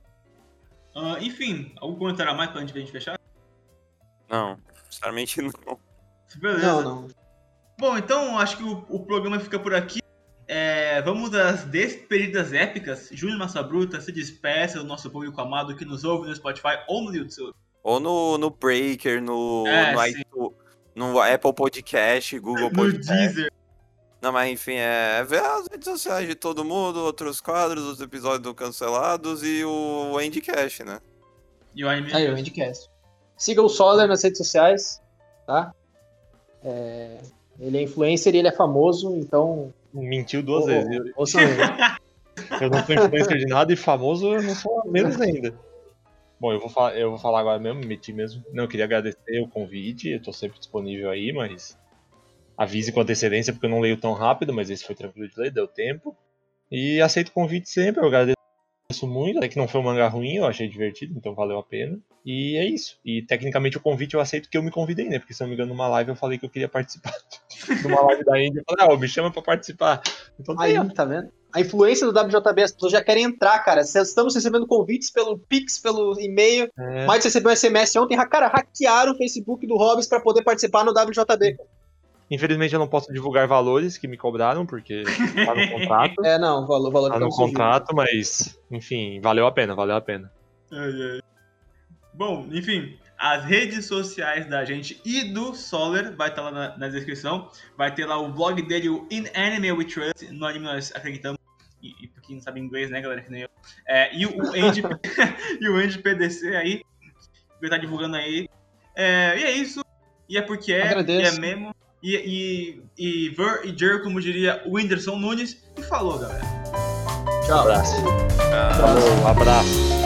Ah, enfim, algum comentário a mais pra gente, pra gente fechar? Não, sinceramente não. Beleza. Não, não. Bom, então acho que o, o programa fica por aqui. É, vamos às despedidas épicas. Júnior Massa Bruta, se despeça do nosso público amado que nos ouve no Spotify ou no YouTube. Ou no, no Breaker, no, É, no, iTunes, no Apple Podcast, Google No Podcast. Deezer. Não, mas enfim, é ver as redes sociais de todo mundo, outros quadros, os episódios do Cancelados e o Endcast, né? E o. Aí, o Endcast. Siga o Solar nas redes sociais, tá? É, ele é influencer e ele é famoso, então. Mentiu duas ô- vezes. Eu, eu não sou influencer de nada e famoso eu não sou menos ainda. Bom, eu vou, falar, eu vou falar agora mesmo, meti mesmo. Não, eu queria agradecer o convite, eu tô sempre disponível aí, mas avise com antecedência porque eu não leio tão rápido, mas esse foi tranquilo de ler, deu tempo. E aceito o convite sempre, eu agradeço muito, até que não foi um mangá ruim, eu achei divertido, então valeu a pena. E é isso. E tecnicamente o convite eu aceito que eu me convidei, né? Porque se eu não me engano, numa live eu falei que eu queria participar de uma live da Índia. Eu falei, ah, me chama pra participar. Então tá aí. Aí, tá vendo? A influência do WJB, as pessoas já querem entrar, cara. Estamos recebendo convites pelo Pix, pelo e-mail. É. Mas recebeu um SMS ontem, cara, hackearam o Facebook do Hobbs pra poder participar no WJB. Infelizmente eu não posso divulgar valores que me cobraram, porque tá no contrato. É, não, o valor, o valor Tá tá no contrato, mas, enfim, valeu a pena, valeu a pena. Ai, ai. Bom, enfim, as redes sociais da gente e do Solar vai estar lá na, na descrição. Vai ter lá o blog dele, o In Anime We Trust, no anime nós acreditamos. E, e pra quem não sabe inglês, né, galera, que nem eu. É, e o Andy, e o Andy PDC aí, vai estar divulgando aí. É, e é isso. E é porque é, Agradeço. e é mesmo. E, e, e Ver e Jer, como diria o Whindersson Nunes. E falou, galera. Tchau. Abraço. Ah, Falou, abraço.